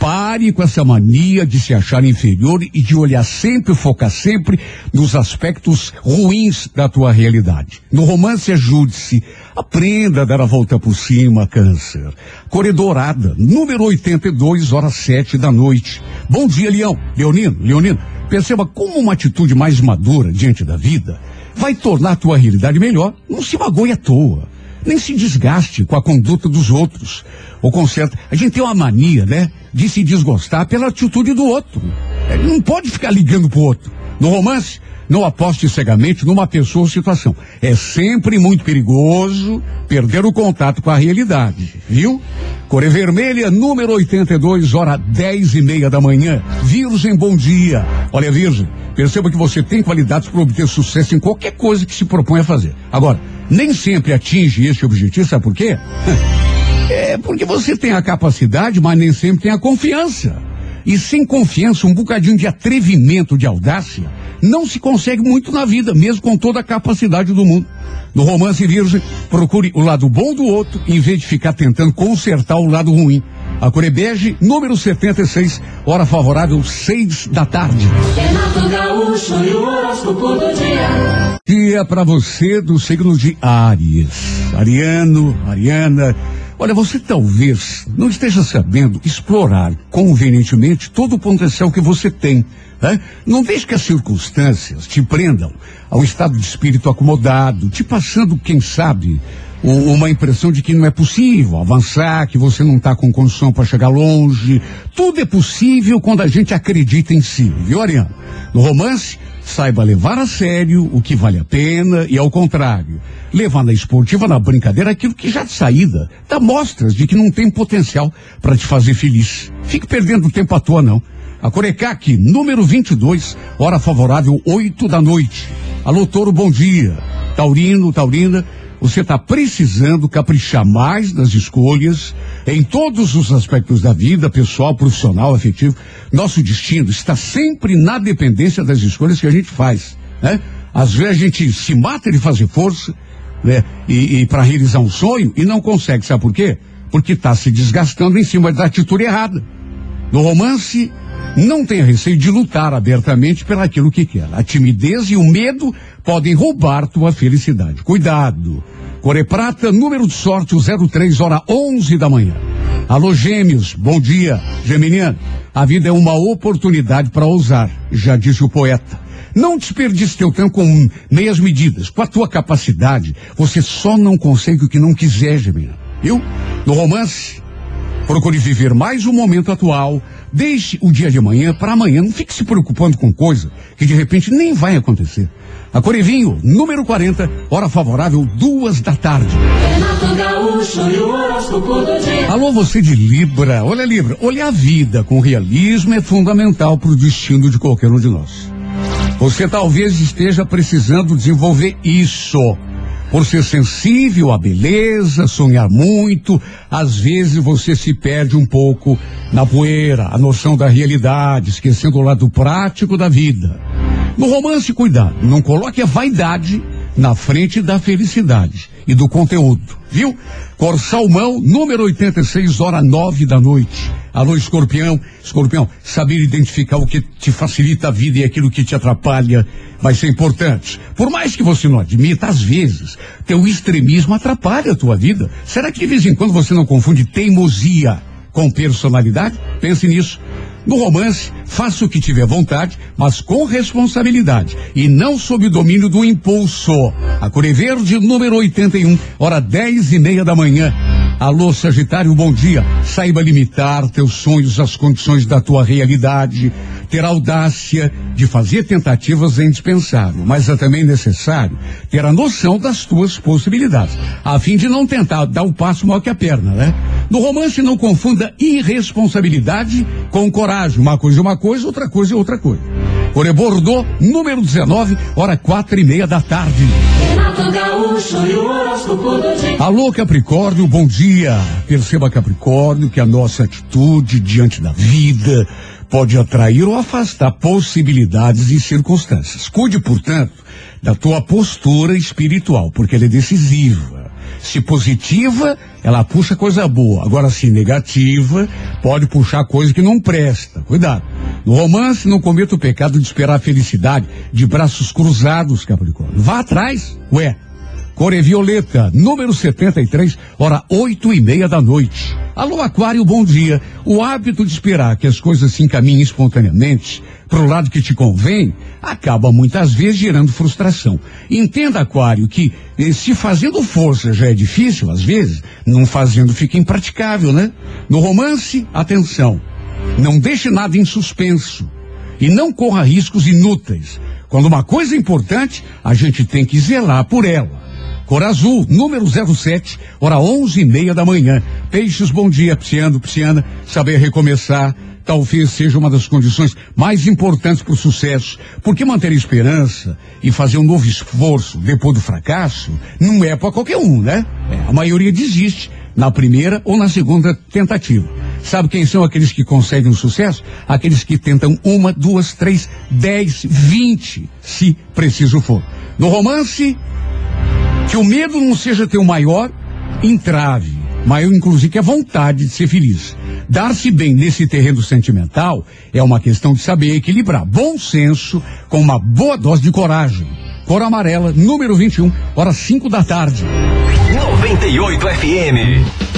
Pare com essa mania de se achar inferior e de olhar sempre, focar sempre nos aspectos ruins da tua realidade. No romance, ajude-se. Aprenda a dar a volta por cima, câncer. Corredorada, número 82, horas sete da noite. Bom dia, Leão. Leonino, Leonino, perceba como uma atitude mais madura diante da vida vai tornar a tua realidade melhor. Não se magoe à toa. Nem se desgaste com a conduta dos outros. O conserto. A gente tem uma mania, né? De se desgostar pela atitude do outro. É, Não pode ficar ligando pro outro. No romance, não aposte cegamente numa pessoa ou situação. É sempre muito perigoso perder o contato com a realidade, viu? Cor Vermelha, número 82, hora 10 e meia da manhã. Virgem, bom dia. Olha, Virgem, perceba que você tem qualidades para obter sucesso em qualquer coisa que se propõe a fazer. Agora, nem sempre atinge esse objetivo, sabe por quê? É porque você tem a capacidade, mas nem sempre tem a confiança. E sem confiança, um bocadinho de atrevimento, de audácia, não se consegue muito na vida, mesmo com toda a capacidade do mundo. No romance virgem, procure o lado bom do outro, em vez de ficar tentando consertar o lado ruim. A Corebege, número 76, hora favorável, seis da tarde. Renato Gaúcho e o horóscopo do dia. Dia para você do signo de Áries. Ariano, Ariana. Olha, você talvez não esteja sabendo explorar convenientemente todo o potencial que você tem. Não deixe que as circunstâncias te prendam ao estado de espírito acomodado, te passando, quem sabe, uma impressão de que não é possível avançar, que você não está com condição para chegar longe. Tudo é possível quando a gente acredita em si, viu, Ariano? No romance, saiba levar a sério o que vale a pena e ao contrário, levar na esportiva, na brincadeira, aquilo que já de saída dá mostras de que não tem potencial para te fazer feliz. Fique perdendo tempo à toa, não. A Corecac, número 22, hora favorável, 8 da noite. Alô, Toro, bom dia. Taurino, Taurina, você está precisando caprichar mais nas escolhas em todos os aspectos da vida, pessoal, profissional, afetivo. Nosso destino está sempre na dependência das escolhas que a gente faz, né? Às vezes a gente se mata de fazer força, né? E, e para realizar um sonho e não consegue, sabe por quê? Porque está se desgastando em cima da atitude errada. No romance, não tenha receio de lutar abertamente pelaquilo que quer. A timidez e o medo podem roubar tua felicidade. Cuidado. Core Prata, número de sorte, o 03, hora 11 da manhã. Alô, gêmeos, bom dia. Geminiano, a vida é uma oportunidade para ousar, já disse o poeta. Não desperdice teu tempo com meias medidas. Com a tua capacidade, você só não consegue o que não quiser, Geminiano. Viu? No romance, Procure viver mais o momento atual. Deixe o dia de amanhã para amanhã. Não fique se preocupando com coisa que de repente nem vai acontecer. A Corevinho, número 40, hora favorável, duas da tarde. Alô, você de Libra. Olha, Libra, olhar a vida com realismo é fundamental para o destino de qualquer um de nós. Você talvez esteja precisando desenvolver isso. Por ser sensível à beleza, sonhar muito, às vezes você se perde um pouco na poeira, a noção da realidade, esquecendo o lado prático da vida. No romance, cuidado, não coloque a vaidade na frente da felicidade e do conteúdo, viu? Cor Salmão, número 86, hora nove da noite. Alô, escorpião. Escorpião, saber identificar o que te facilita a vida e aquilo que te atrapalha vai ser importante. Por mais que você não admita, às vezes, teu extremismo atrapalha a tua vida. Será que de vez em quando você não confunde teimosia com personalidade? Pense nisso. No romance, faça o que tiver vontade, mas com responsabilidade e não sob o domínio do impulso. A Cor é Verde, número 81, hora dez e meia da manhã. Alô, Sagitário, bom dia. Saiba limitar teus sonhos às condições da tua realidade. Ter audácia de fazer tentativas é indispensável, mas é também necessário ter a noção das tuas possibilidades, a fim de não tentar dar o passo maior que a perna, né? No romance, não confunda irresponsabilidade com coragem. Uma coisa é uma coisa, outra coisa é outra coisa. Core Bordeaux, número 19, hora quatro e meia da tarde. Alô, Capricórnio, bom dia. Perceba, Capricórnio, que a nossa atitude diante da vida pode atrair ou afastar possibilidades e circunstâncias. Cuide, portanto, da tua postura espiritual, porque ela é decisiva. Se positiva, ela puxa coisa boa. Agora, se negativa, pode puxar coisa que não presta. Cuidado. No romance, não cometa o pecado de esperar a felicidade de braços cruzados, Capricórnio. Vá atrás. Ué, Cor é violeta, número 73, hora oito e meia da noite. Alô, Aquário, bom dia. O hábito de esperar que as coisas se encaminhem espontaneamente para o lado que te convém acaba muitas vezes gerando frustração. Entenda, Aquário, que eh, se fazendo força já é difícil, às vezes, não fazendo fica impraticável, né? No romance, atenção. Não deixe nada em suspenso e não corra riscos inúteis. Quando uma coisa é importante, a gente tem que zelar por ela. Cor azul, número 07, hora onze e meia da manhã. Peixes, bom dia, Psiano, Psiana. Saber recomeçar talvez seja uma das condições mais importantes para o sucesso, porque manter a esperança e fazer um novo esforço depois do fracasso não é para qualquer um, né? É, a maioria desiste na primeira ou na segunda tentativa. Sabe quem são aqueles que conseguem o sucesso? Aqueles que tentam uma, duas, três, dez, vinte, se preciso for. No romance, que o medo não seja teu maior entrave, maior inclusive que a vontade de ser feliz. Dar-se bem nesse terreno sentimental é uma questão de saber equilibrar bom senso com uma boa dose de coragem. Cor amarela, número 21, horas 5 da tarde. 98 FM.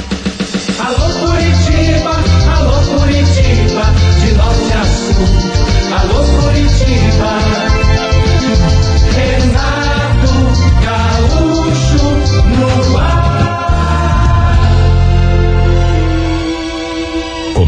Alô Curitiba, alô Curitiba, de norte a sul. Alô Curitiba.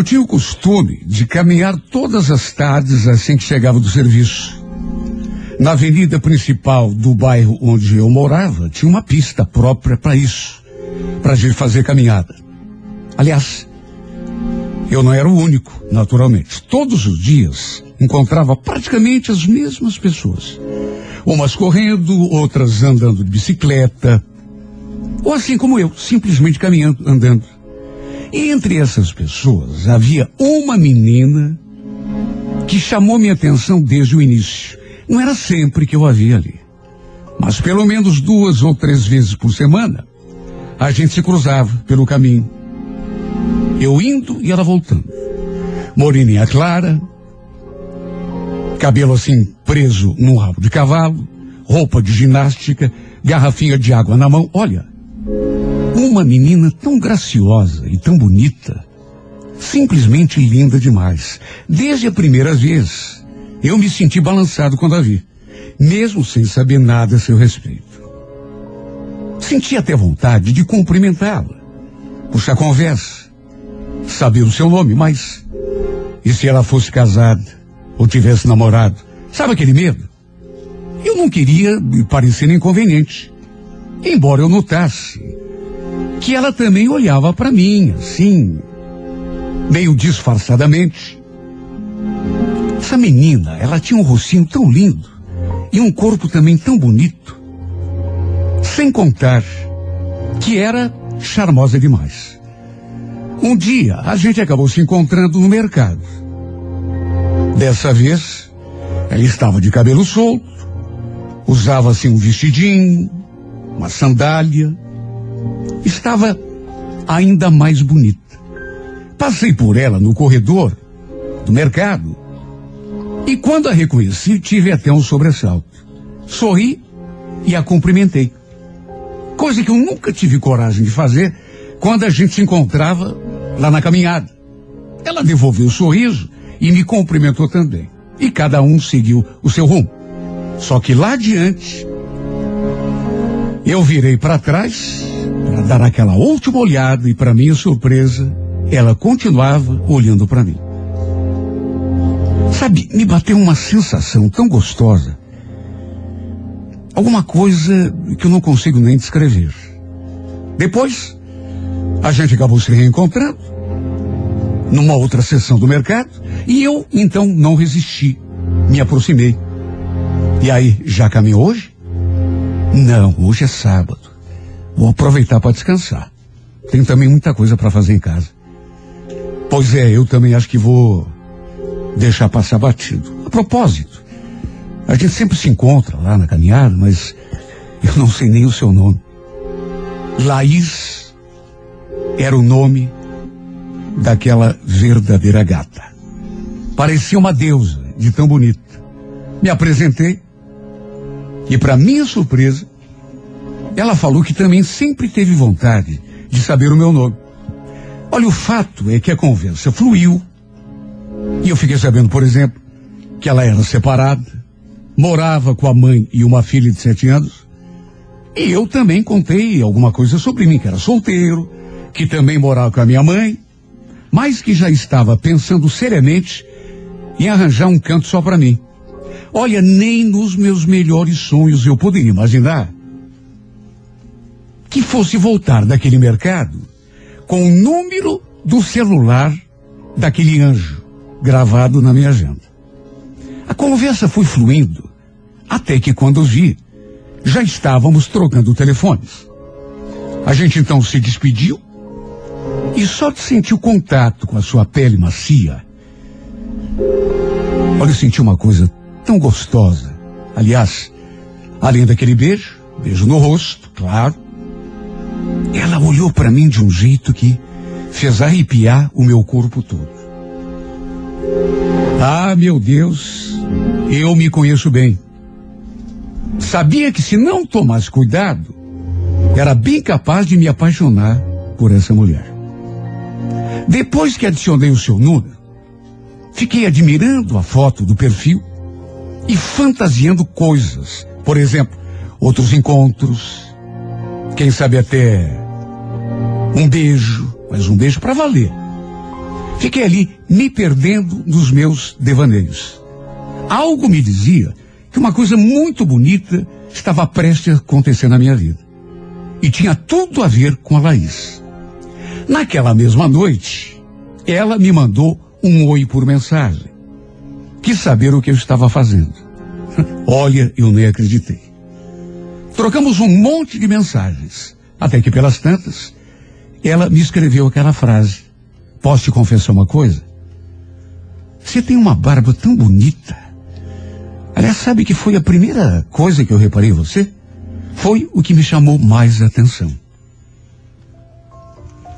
Eu tinha o costume de caminhar todas as tardes assim que chegava do serviço. Na avenida principal do bairro onde eu morava, tinha uma pista própria para isso, para a gente fazer caminhada. Aliás, eu não era o único, naturalmente. Todos os dias encontrava praticamente as mesmas pessoas. Umas correndo, outras andando de bicicleta, ou assim como eu, simplesmente caminhando, andando. Entre essas pessoas havia uma menina que chamou minha atenção desde o início. Não era sempre que eu a via ali. Mas pelo menos duas ou três vezes por semana, a gente se cruzava pelo caminho. Eu indo e ela voltando. Moreninha clara, cabelo assim preso num rabo de cavalo, roupa de ginástica, garrafinha de água na mão. Olha, uma menina tão graciosa e tão bonita, simplesmente linda demais. Desde a primeira vez, eu me senti balançado quando a vi, mesmo sem saber nada a seu respeito. Senti até vontade de cumprimentá-la, puxar conversa, saber o seu nome, mas e se ela fosse casada ou tivesse namorado? Sabe aquele medo? Eu não queria me parecer inconveniente, embora eu notasse que ela também olhava para mim, assim, meio disfarçadamente. Essa menina, ela tinha um rostinho tão lindo e um corpo também tão bonito, sem contar que era charmosa demais. Um dia a gente acabou se encontrando no mercado. Dessa vez, ela estava de cabelo solto, usava assim um vestidinho, uma sandália, estava ainda mais bonita. Passei por ela no corredor do mercado. E quando a reconheci, tive até um sobressalto. Sorri e a cumprimentei. Coisa que eu nunca tive coragem de fazer quando a gente se encontrava lá na caminhada. Ela devolveu o sorriso e me cumprimentou também. E cada um seguiu o seu rumo. Só que lá adiante, eu virei para trás para dar aquela última olhada e, para minha surpresa, ela continuava olhando para mim. Sabe, me bateu uma sensação tão gostosa. Alguma coisa que eu não consigo nem descrever. Depois, a gente acabou se reencontrando numa outra sessão do mercado e eu então não resisti, me aproximei. E aí, já caminhou hoje? Não, hoje é sábado. Vou aproveitar para descansar. Tem também muita coisa para fazer em casa. Pois é, eu também acho que vou deixar passar batido. A propósito, a gente sempre se encontra lá na caminhada, mas eu não sei nem o seu nome. Laís era o nome daquela verdadeira gata. Parecia uma deusa de tão bonita. Me apresentei e, para minha surpresa, ela falou que também sempre teve vontade de saber o meu nome. Olha, o fato é que a conversa fluiu e eu fiquei sabendo, por exemplo, que ela era separada, morava com a mãe e uma filha de sete anos. E eu também contei alguma coisa sobre mim, que era solteiro, que também morava com a minha mãe, mas que já estava pensando seriamente em arranjar um canto só para mim. Olha, nem nos meus melhores sonhos eu poderia imaginar que fosse voltar daquele mercado com o número do celular daquele anjo gravado na minha agenda. A conversa foi fluindo até que quando vi, já estávamos trocando telefones. A gente então se despediu e só de sentir o contato com a sua pele macia. Olha, eu senti uma coisa tão gostosa. Aliás, além daquele beijo, beijo no rosto, claro. Ela olhou para mim de um jeito que fez arrepiar o meu corpo todo. Ah, meu Deus, eu me conheço bem. Sabia que se não tomasse cuidado, era bem capaz de me apaixonar por essa mulher. Depois que adicionei o seu número, fiquei admirando a foto do perfil e fantasiando coisas. Por exemplo, outros encontros, quem sabe até um beijo, mas um beijo para valer. Fiquei ali me perdendo nos meus devaneios. Algo me dizia que uma coisa muito bonita estava prestes a acontecer na minha vida. E tinha tudo a ver com a Laís. Naquela mesma noite, ela me mandou um oi por mensagem. Quis saber o que eu estava fazendo. Olha, eu nem acreditei. Trocamos um monte de mensagens, até que pelas tantas, ela me escreveu aquela frase. Posso te confessar uma coisa? Você tem uma barba tão bonita. Aliás, sabe que foi a primeira coisa que eu reparei em você? Foi o que me chamou mais atenção.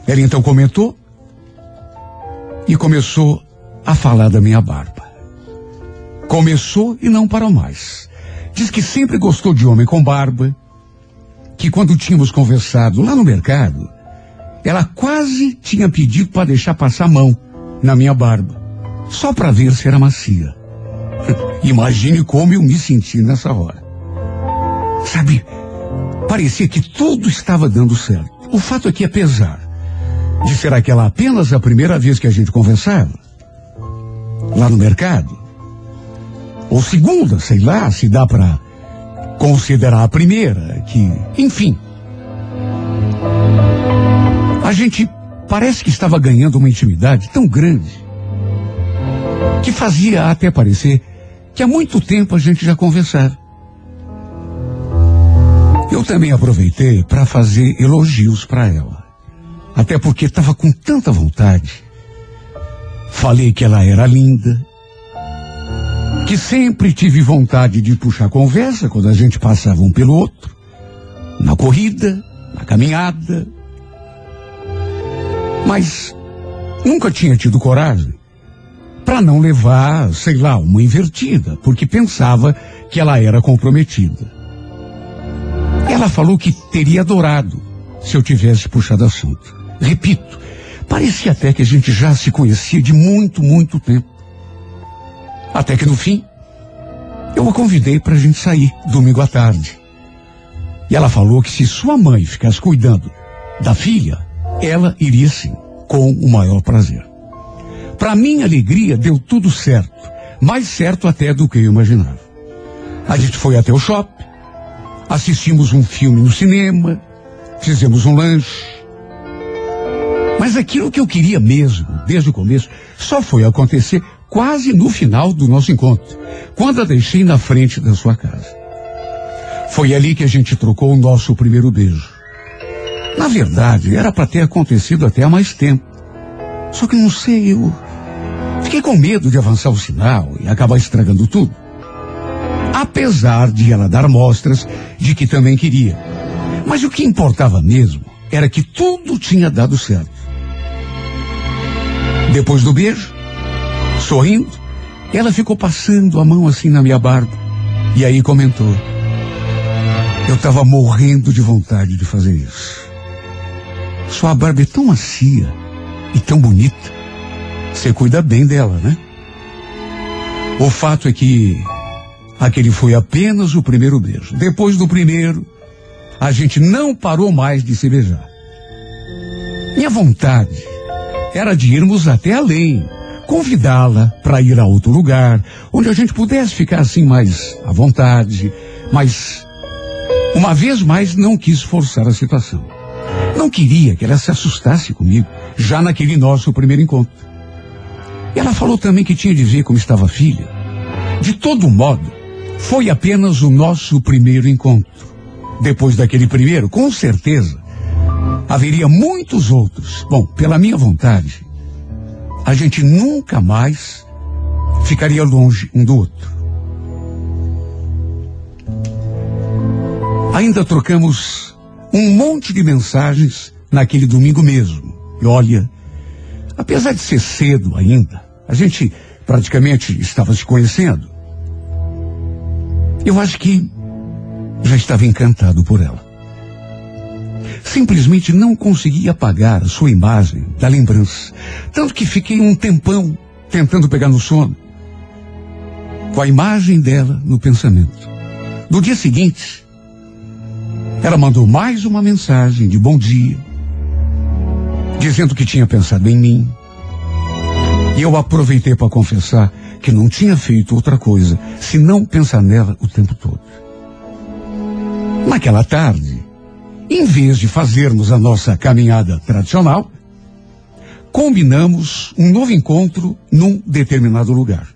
Ela então comentou e começou a falar da minha barba. Começou e não parou mais. Diz que sempre gostou de homem com barba, que quando tínhamos conversado lá no mercado, ela quase tinha pedido para deixar passar a mão na minha barba, só para ver se era macia. Imagine como eu me senti nessa hora. Sabe, parecia que tudo estava dando certo. O fato é que, apesar de ser aquela apenas a primeira vez que a gente conversava, lá no mercado, ou segunda, sei lá, se dá para considerar a primeira, que, enfim. A gente parece que estava ganhando uma intimidade tão grande que fazia até parecer que há muito tempo a gente já conversava. Eu também aproveitei para fazer elogios para ela. Até porque estava com tanta vontade. Falei que ela era linda, que sempre tive vontade de puxar conversa quando a gente passava um pelo outro, na corrida, na caminhada. Mas nunca tinha tido coragem para não levar, sei lá, uma invertida, porque pensava que ela era comprometida. Ela falou que teria adorado se eu tivesse puxado assunto. Repito, parecia até que a gente já se conhecia de muito, muito tempo. Até que no fim, eu a convidei para a gente sair domingo à tarde. E ela falou que se sua mãe ficasse cuidando da filha, ela iria sim, com o maior prazer. Para minha alegria, deu tudo certo. Mais certo até do que eu imaginava. A gente foi até o shopping, assistimos um filme no cinema, fizemos um lanche. Mas aquilo que eu queria mesmo, desde o começo, só foi acontecer quase no final do nosso encontro, quando a deixei na frente da sua casa. Foi ali que a gente trocou o nosso primeiro beijo. Na verdade, era para ter acontecido até há mais tempo. Só que não sei, eu fiquei com medo de avançar o sinal e acabar estragando tudo. Apesar de ela dar mostras de que também queria. Mas o que importava mesmo era que tudo tinha dado certo. Depois do beijo, sorrindo, ela ficou passando a mão assim na minha barba. E aí comentou: Eu estava morrendo de vontade de fazer isso. Sua barba é tão macia e tão bonita. Você cuida bem dela, né? O fato é que aquele foi apenas o primeiro beijo. Depois do primeiro, a gente não parou mais de se beijar. Minha vontade era de irmos até além, convidá-la para ir a outro lugar, onde a gente pudesse ficar assim mais à vontade, mas uma vez mais não quis forçar a situação. Não queria que ela se assustasse comigo, já naquele nosso primeiro encontro. E ela falou também que tinha de ver como estava a filha. De todo modo, foi apenas o nosso primeiro encontro. Depois daquele primeiro, com certeza, haveria muitos outros. Bom, pela minha vontade, a gente nunca mais ficaria longe um do outro. Ainda trocamos um monte de mensagens naquele domingo mesmo. E olha, apesar de ser cedo ainda, a gente praticamente estava se conhecendo. Eu acho que já estava encantado por ela. Simplesmente não consegui apagar a sua imagem da lembrança. Tanto que fiquei um tempão tentando pegar no sono. Com a imagem dela no pensamento. No dia seguinte, ela mandou mais uma mensagem de bom dia, dizendo que tinha pensado em mim. E eu aproveitei para confessar que não tinha feito outra coisa senão pensar nela o tempo todo. Naquela tarde, em vez de fazermos a nossa caminhada tradicional, combinamos um novo encontro num determinado lugar.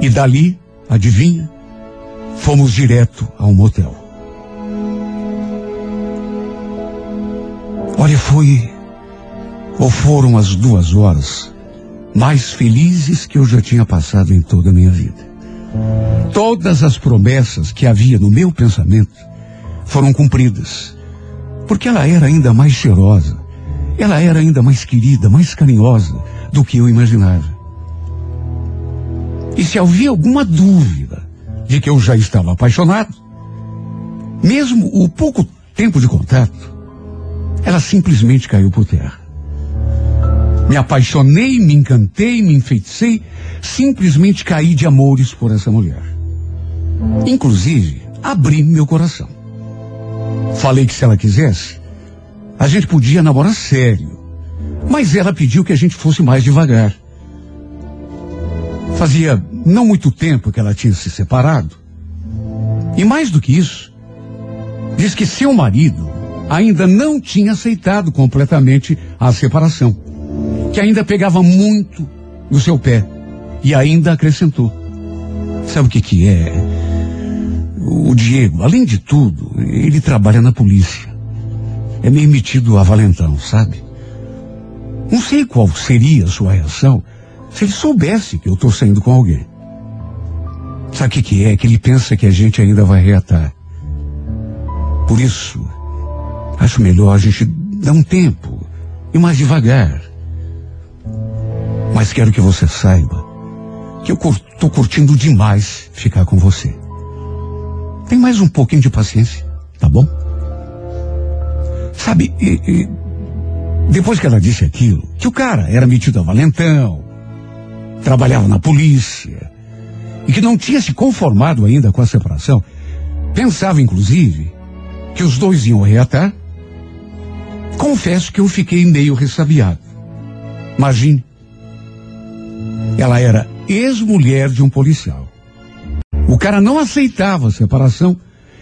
E dali, adivinha, fomos direto a um motel. Olha, foi ou foram as duas horas mais felizes que eu já tinha passado em toda a minha vida. Todas as promessas que havia no meu pensamento foram cumpridas. Porque ela era ainda mais cheirosa. Ela era ainda mais querida, mais carinhosa do que eu imaginava. E se havia alguma dúvida de que eu já estava apaixonado, mesmo o pouco tempo de contato, ela simplesmente caiu por terra. Me apaixonei, me encantei, me enfeiticei, simplesmente caí de amores por essa mulher. Inclusive, abri meu coração. Falei que se ela quisesse, a gente podia namorar sério. Mas ela pediu que a gente fosse mais devagar. Fazia não muito tempo que ela tinha se separado. E mais do que isso, diz que seu marido ainda não tinha aceitado completamente a separação. Que ainda pegava muito no seu pé. E ainda acrescentou. Sabe o que que é? O Diego, além de tudo, ele trabalha na polícia. É meio metido a valentão, sabe? Não sei qual seria a sua reação se ele soubesse que eu estou saindo com alguém. Sabe o que, que é? Que ele pensa que a gente ainda vai reatar. Por isso, acho melhor a gente dar um tempo e mais devagar. Mas quero que você saiba que eu tô curtindo demais ficar com você. Tem mais um pouquinho de paciência, tá bom? Sabe, e- e depois que ela disse aquilo, que o cara era metido a valentão, trabalhava na polícia, e que não tinha se conformado ainda com a separação, pensava inclusive que os dois iam reatar, confesso que eu fiquei meio ressabiado. Imagine. Ela era ex-mulher de um policial. O cara não aceitava a separação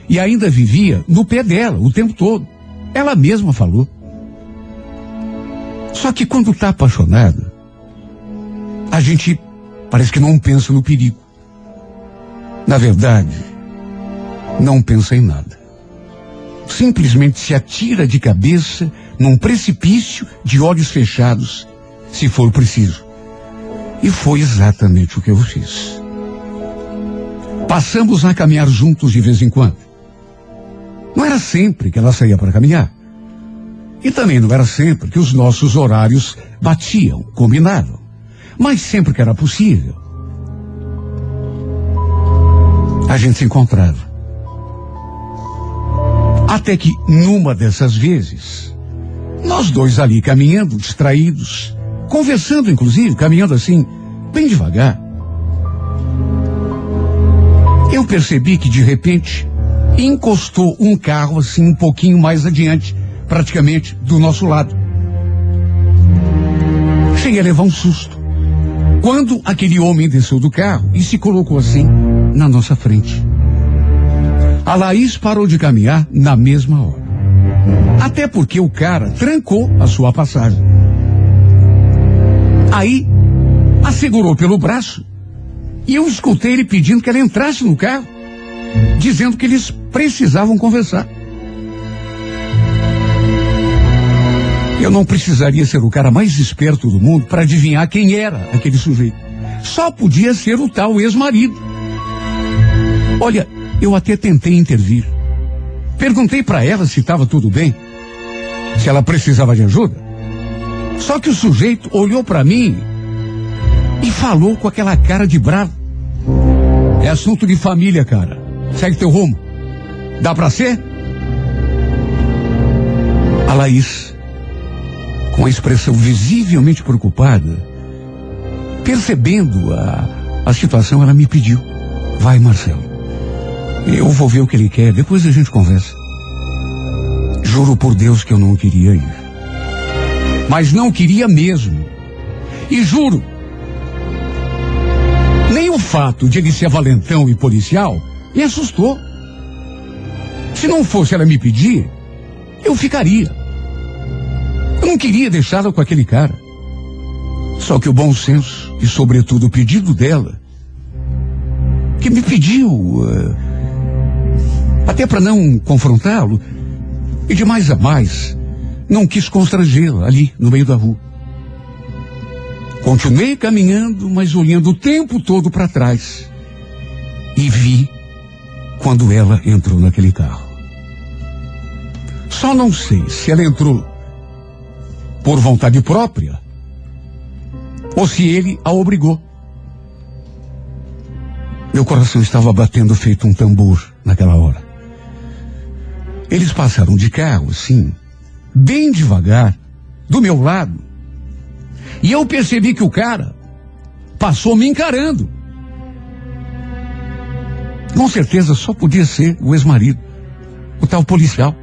e ainda vivia no pé dela o tempo todo. Ela mesma falou. Só que quando tá apaixonada, a gente parece que não pensa no perigo. Na verdade, não pensa em nada. Simplesmente se atira de cabeça num precipício de olhos fechados, se for preciso. E foi exatamente o que eu fiz. Passamos a caminhar juntos de vez em quando. Não era sempre que ela saía para caminhar. E também não era sempre que os nossos horários batiam, combinavam. Mas sempre que era possível, a gente se encontrava. Até que numa dessas vezes, nós dois ali caminhando, distraídos, conversando inclusive, caminhando assim, bem devagar. Eu percebi que de repente encostou um carro assim um pouquinho mais adiante, praticamente do nosso lado. Cheguei a levar um susto. Quando aquele homem desceu do carro e se colocou assim na nossa frente. A Laís parou de caminhar na mesma hora. Até porque o cara trancou a sua passagem. Aí, a segurou pelo braço e eu escutei ele pedindo que ela entrasse no carro, dizendo que eles precisavam conversar. Eu não precisaria ser o cara mais esperto do mundo para adivinhar quem era aquele sujeito. Só podia ser o tal ex-marido. Olha, eu até tentei intervir. Perguntei para ela se estava tudo bem, se ela precisava de ajuda. Só que o sujeito olhou para mim e falou com aquela cara de bravo. É assunto de família, cara. Segue teu rumo. Dá pra ser? A Laís, com a expressão visivelmente preocupada, percebendo a, a situação, ela me pediu: Vai, Marcelo. Eu vou ver o que ele quer, depois a gente conversa. Juro por Deus que eu não queria ir. Mas não queria mesmo. E juro, nem o fato de ele ser valentão e policial me assustou. Se não fosse ela me pedir, eu ficaria. Eu não queria deixá-la com aquele cara. Só que o bom senso e, sobretudo, o pedido dela, que me pediu, eh, até para não confrontá-lo, e de mais a mais, não quis constrangê-la ali no meio da rua. Continuei caminhando, mas olhando o tempo todo para trás. E vi quando ela entrou naquele carro. Só não sei se ela entrou por vontade própria ou se ele a obrigou. Meu coração estava batendo feito um tambor naquela hora. Eles passaram de carro, assim, bem devagar, do meu lado. E eu percebi que o cara passou me encarando. Com certeza só podia ser o ex-marido, o tal policial.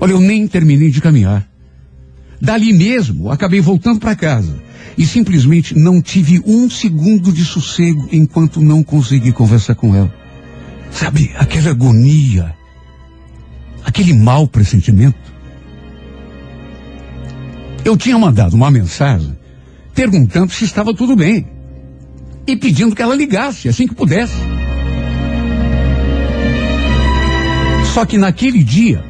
Olha, eu nem terminei de caminhar. Dali mesmo, acabei voltando para casa e simplesmente não tive um segundo de sossego enquanto não consegui conversar com ela. Sabe, aquela agonia, aquele mau pressentimento. Eu tinha mandado uma mensagem perguntando se estava tudo bem e pedindo que ela ligasse assim que pudesse. Só que naquele dia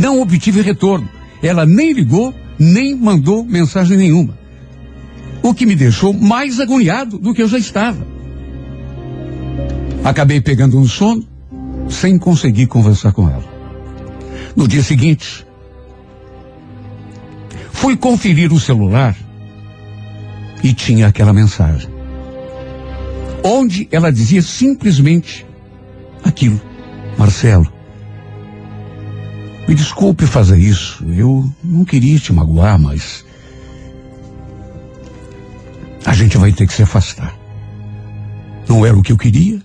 não obtive retorno. Ela nem ligou, nem mandou mensagem nenhuma. O que me deixou mais agoniado do que eu já estava. Acabei pegando um sono sem conseguir conversar com ela. No dia seguinte, Fui conferir o celular e tinha aquela mensagem. Onde ela dizia simplesmente aquilo. Marcelo, me desculpe fazer isso. Eu não queria te magoar, mas. A gente vai ter que se afastar. Não era o que eu queria,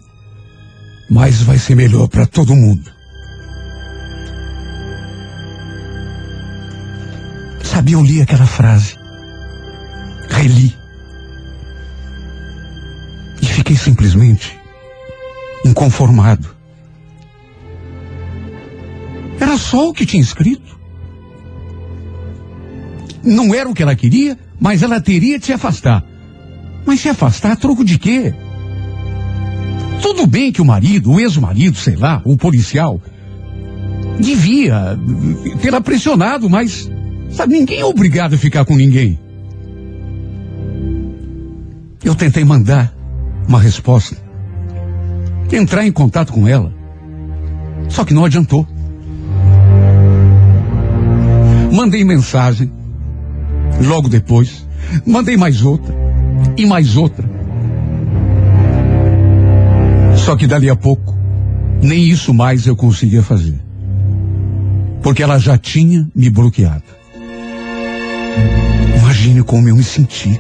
mas vai ser melhor para todo mundo. Sabe, eu li aquela frase. Reli. E fiquei simplesmente inconformado. Era só o que tinha escrito. Não era o que ela queria, mas ela teria de se afastar. Mas se afastar a troco de quê? Tudo bem que o marido, o ex-marido, sei lá, o policial, devia tê-la pressionado, mas sabe, ninguém é obrigado a ficar com ninguém. Eu tentei mandar uma resposta, entrar em contato com ela, só que não adiantou. Mandei mensagem, logo depois, mandei mais outra e mais outra. Só que dali a pouco, nem isso mais eu conseguia fazer. Porque ela já tinha me bloqueado. Imagine como eu me senti.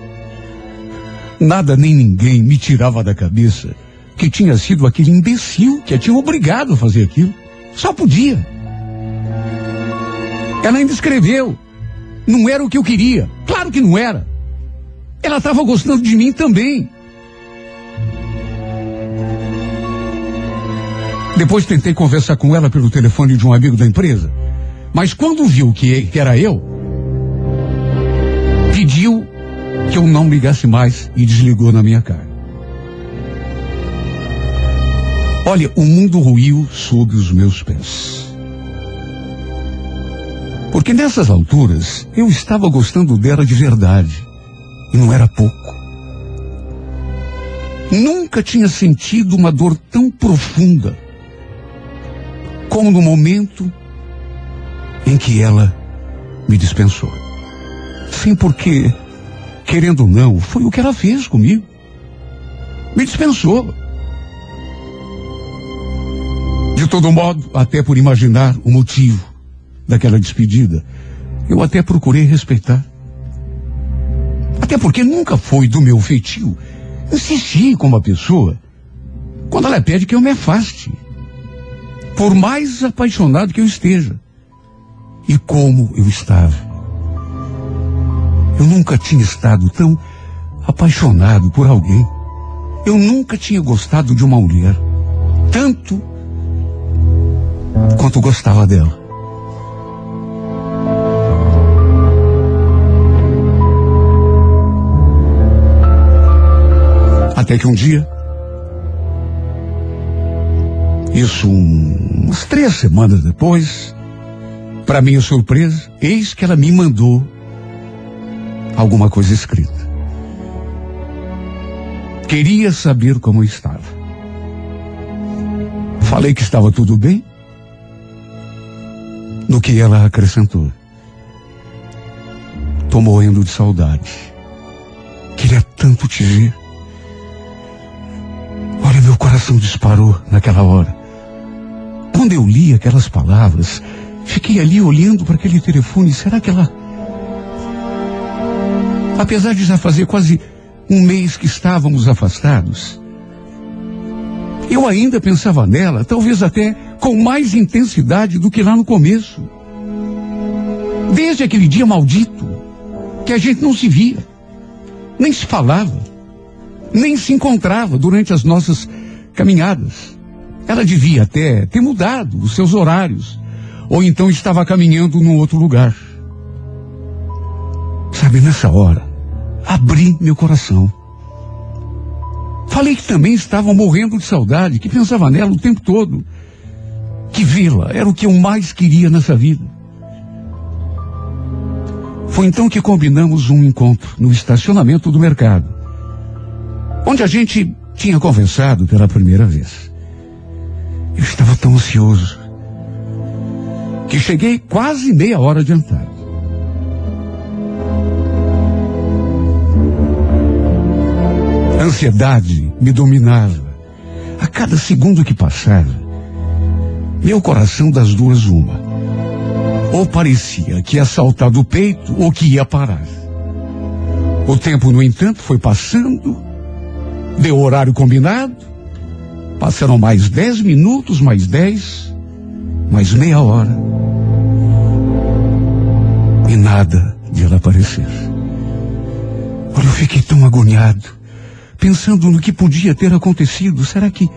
Nada nem ninguém me tirava da cabeça que tinha sido aquele imbecil que a tinha obrigado a fazer aquilo. Só podia. Ela ainda escreveu. Não era o que eu queria. Claro que não era. Ela estava gostando de mim também. Depois tentei conversar com ela pelo telefone de um amigo da empresa. Mas quando viu que, que era eu, pediu que eu não ligasse mais e desligou na minha cara. Olha, o mundo ruiu sob os meus pés. Porque nessas alturas eu estava gostando dela de verdade. E não era pouco. Nunca tinha sentido uma dor tão profunda como no momento em que ela me dispensou. Sim, porque, querendo ou não, foi o que ela fez comigo. Me dispensou. De todo modo, até por imaginar o motivo daquela despedida, eu até procurei respeitar. Até porque nunca foi do meu feitio insistir com uma pessoa quando ela pede que eu me afaste. Por mais apaixonado que eu esteja. E como eu estava. Eu nunca tinha estado tão apaixonado por alguém. Eu nunca tinha gostado de uma mulher. Tanto quanto gostava dela. Até que um dia, isso um- umas três semanas depois, para minha surpresa, eis que ela me mandou alguma coisa escrita. Queria saber como estava. Falei que estava tudo bem. No que ela acrescentou. Tô morrendo de saudade. Queria tanto te ver. Olha, meu coração disparou naquela hora. Quando eu li aquelas palavras, fiquei ali olhando para aquele telefone. Será que ela. Apesar de já fazer quase um mês que estávamos afastados, eu ainda pensava nela, talvez até com mais intensidade do que lá no começo. Desde aquele dia maldito, que a gente não se via, nem se falava, nem se encontrava durante as nossas caminhadas. Ela devia até ter mudado os seus horários, ou então estava caminhando num outro lugar. Sabe, nessa hora, abri meu coração. Falei que também estava morrendo de saudade, que pensava nela o tempo todo. Que vê-la era o que eu mais queria nessa vida. Foi então que combinamos um encontro no estacionamento do mercado, onde a gente tinha conversado pela primeira vez. Eu estava tão ansioso que cheguei quase meia hora adiantado. Ansiedade me dominava. A cada segundo que passava, meu coração das duas uma. Ou parecia que ia saltar do peito ou que ia parar. O tempo, no entanto, foi passando, deu horário combinado, passaram mais dez minutos, mais dez, mais meia hora. E nada de ela aparecer. Olha, eu fiquei tão agoniado, pensando no que podia ter acontecido. Será que.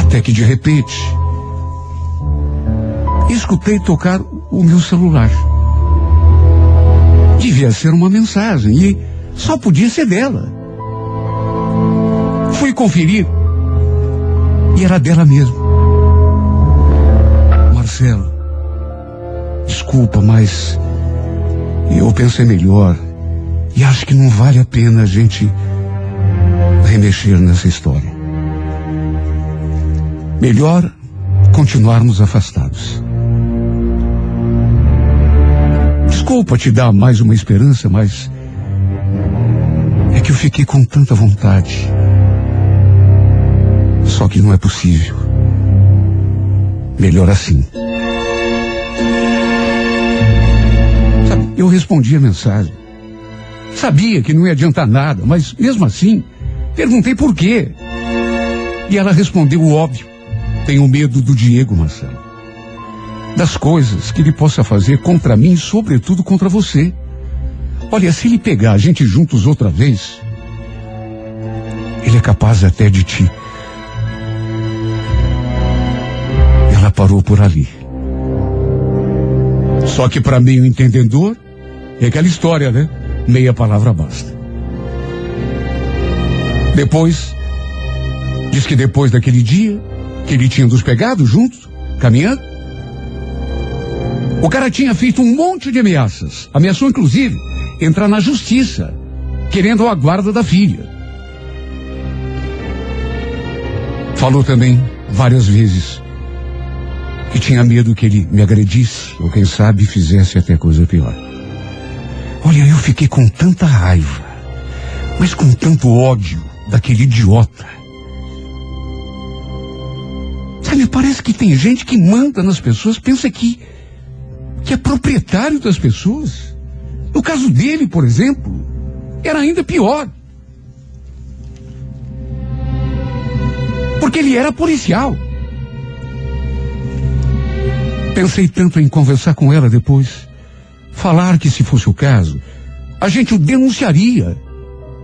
Até que de repente. Escutei tocar o meu celular. Devia ser uma mensagem e só podia ser dela. Fui conferir e era dela mesmo. Marcelo, desculpa, mas eu pensei melhor e acho que não vale a pena a gente remexer nessa história. Melhor continuarmos afastados. Desculpa te dar mais uma esperança, mas é que eu fiquei com tanta vontade. Só que não é possível. Melhor assim. Sabe, eu respondi a mensagem. Sabia que não ia adiantar nada, mas mesmo assim, perguntei por quê. E ela respondeu o óbvio. Tenho medo do Diego, Marcelo. Das coisas que ele possa fazer contra mim e, sobretudo, contra você. Olha, se ele pegar a gente juntos outra vez, ele é capaz até de ti. Ela parou por ali. Só que para meio entendedor, é aquela história, né? Meia palavra basta. Depois, diz que depois daquele dia, que ele tinha nos pegado juntos, caminhando, o cara tinha feito um monte de ameaças. Ameaçou, inclusive, entrar na justiça, querendo a guarda da filha. Falou também várias vezes que tinha medo que ele me agredisse, ou quem sabe fizesse até coisa pior. Olha, eu fiquei com tanta raiva, mas com tanto ódio daquele idiota. Sabe, parece que tem gente que manda nas pessoas, pensa que, que é proprietário das pessoas. No caso dele, por exemplo, era ainda pior. Porque ele era policial. Pensei tanto em conversar com ela depois. Falar que, se fosse o caso, a gente o denunciaria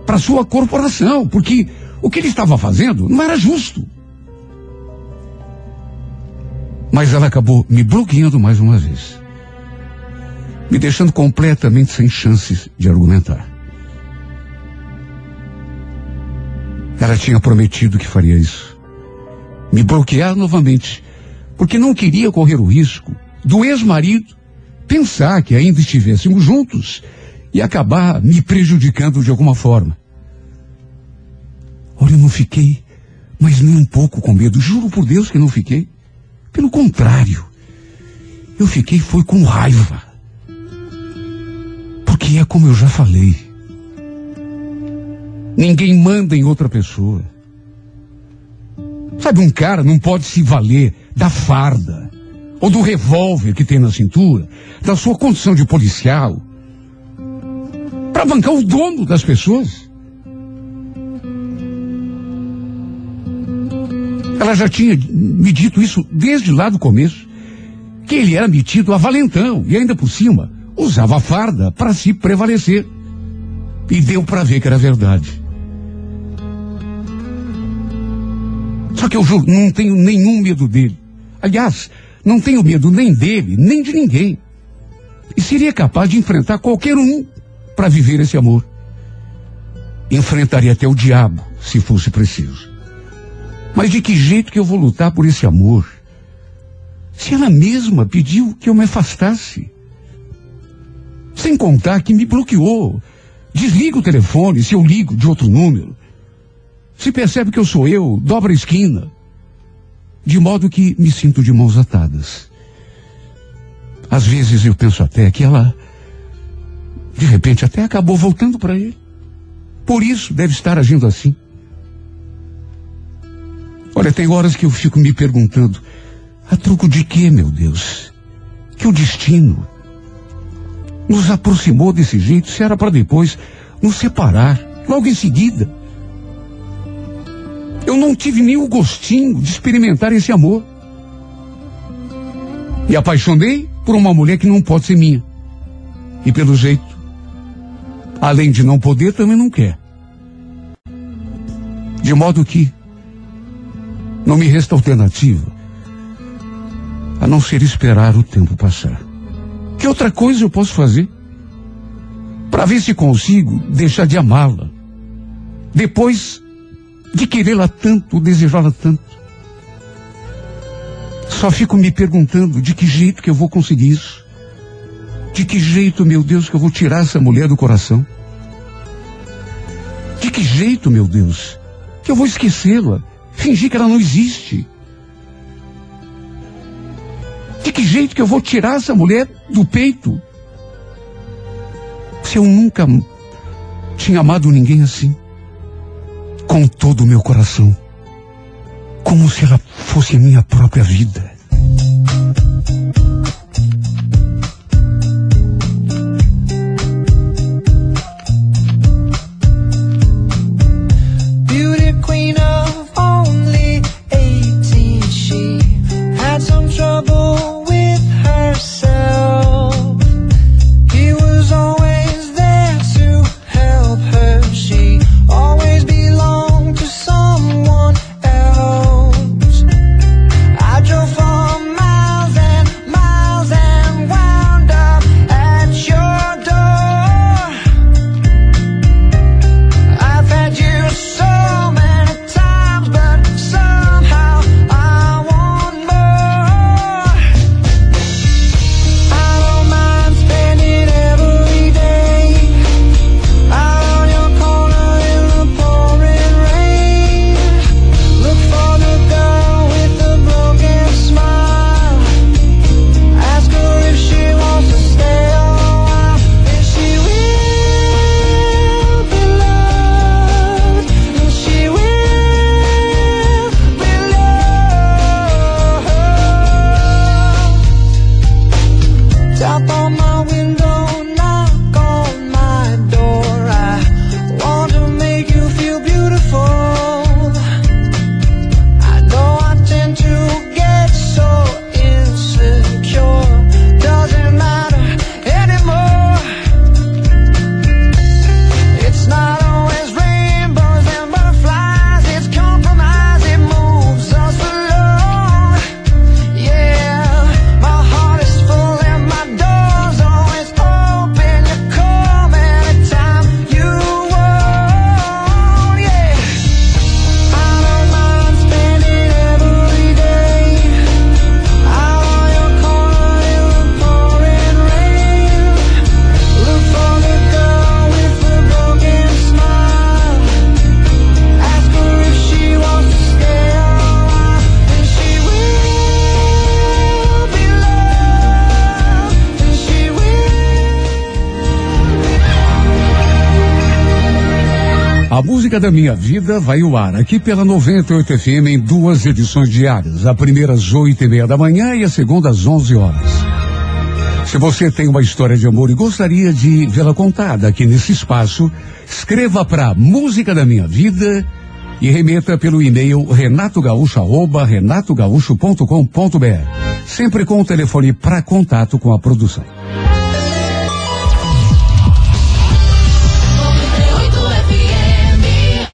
para sua corporação, porque o que ele estava fazendo não era justo. Mas ela acabou me bloqueando mais uma vez, me deixando completamente sem chances de argumentar. Ela tinha prometido que faria isso. Me bloquear novamente, porque não queria correr o risco do ex-marido pensar que ainda estivéssemos juntos e acabar me prejudicando de alguma forma. Olha, eu não fiquei, mas nem um pouco com medo, juro por Deus que não fiquei. Pelo contrário, eu fiquei foi com raiva. Porque é como eu já falei. Ninguém manda em outra pessoa. Sabe, um cara não pode se valer da farda, ou do revólver que tem na cintura, da sua condição de policial, para bancar o dono das pessoas. Ela já tinha me dito isso desde lá do começo, que ele era metido a valentão e ainda por cima usava a farda para se prevalecer. E deu para ver que era verdade. Só que eu juro, não tenho nenhum medo dele. Aliás, não tenho medo nem dele, nem de ninguém. E seria capaz de enfrentar qualquer um para viver esse amor. Enfrentaria até o diabo, se fosse preciso. Mas de que jeito que eu vou lutar por esse amor? Se ela mesma pediu que eu me afastasse. Sem contar que me bloqueou. Desliga o telefone se eu ligo de outro número. Se percebe que eu sou eu, dobra a esquina. De modo que me sinto de mãos atadas. Às vezes eu penso até que ela, de repente, até acabou voltando para ele. Por isso deve estar agindo assim. Olha, tem horas que eu fico me perguntando, a troco de quê, meu Deus? Que o destino nos aproximou desse jeito, se era para depois nos separar, logo em seguida. Eu não tive nem o gostinho de experimentar esse amor. Me apaixonei por uma mulher que não pode ser minha. E pelo jeito, além de não poder, também não quer. De modo que não me resta alternativa a não ser esperar o tempo passar. Que outra coisa eu posso fazer? Para ver se consigo deixar de amá-la. Depois de querê-la tanto, desejá-la tanto. Só fico me perguntando de que jeito que eu vou conseguir isso. De que jeito, meu Deus, que eu vou tirar essa mulher do coração? De que jeito, meu Deus, que eu vou esquecê-la? Fingir que ela não existe? De que jeito que eu vou tirar essa mulher do peito? Se eu nunca tinha amado ninguém assim, com todo o meu coração, como se ela fosse minha própria vida. Vida vai ao ar aqui pela 98 FM em duas edições diárias. A primeira às oito e meia da manhã e a segunda às onze horas. Se você tem uma história de amor e gostaria de vê-la contada aqui nesse espaço, escreva para Música da Minha Vida e remeta pelo e-mail renatogaúcho@renatogaúcho.com.br. Sempre com o telefone para contato com a produção.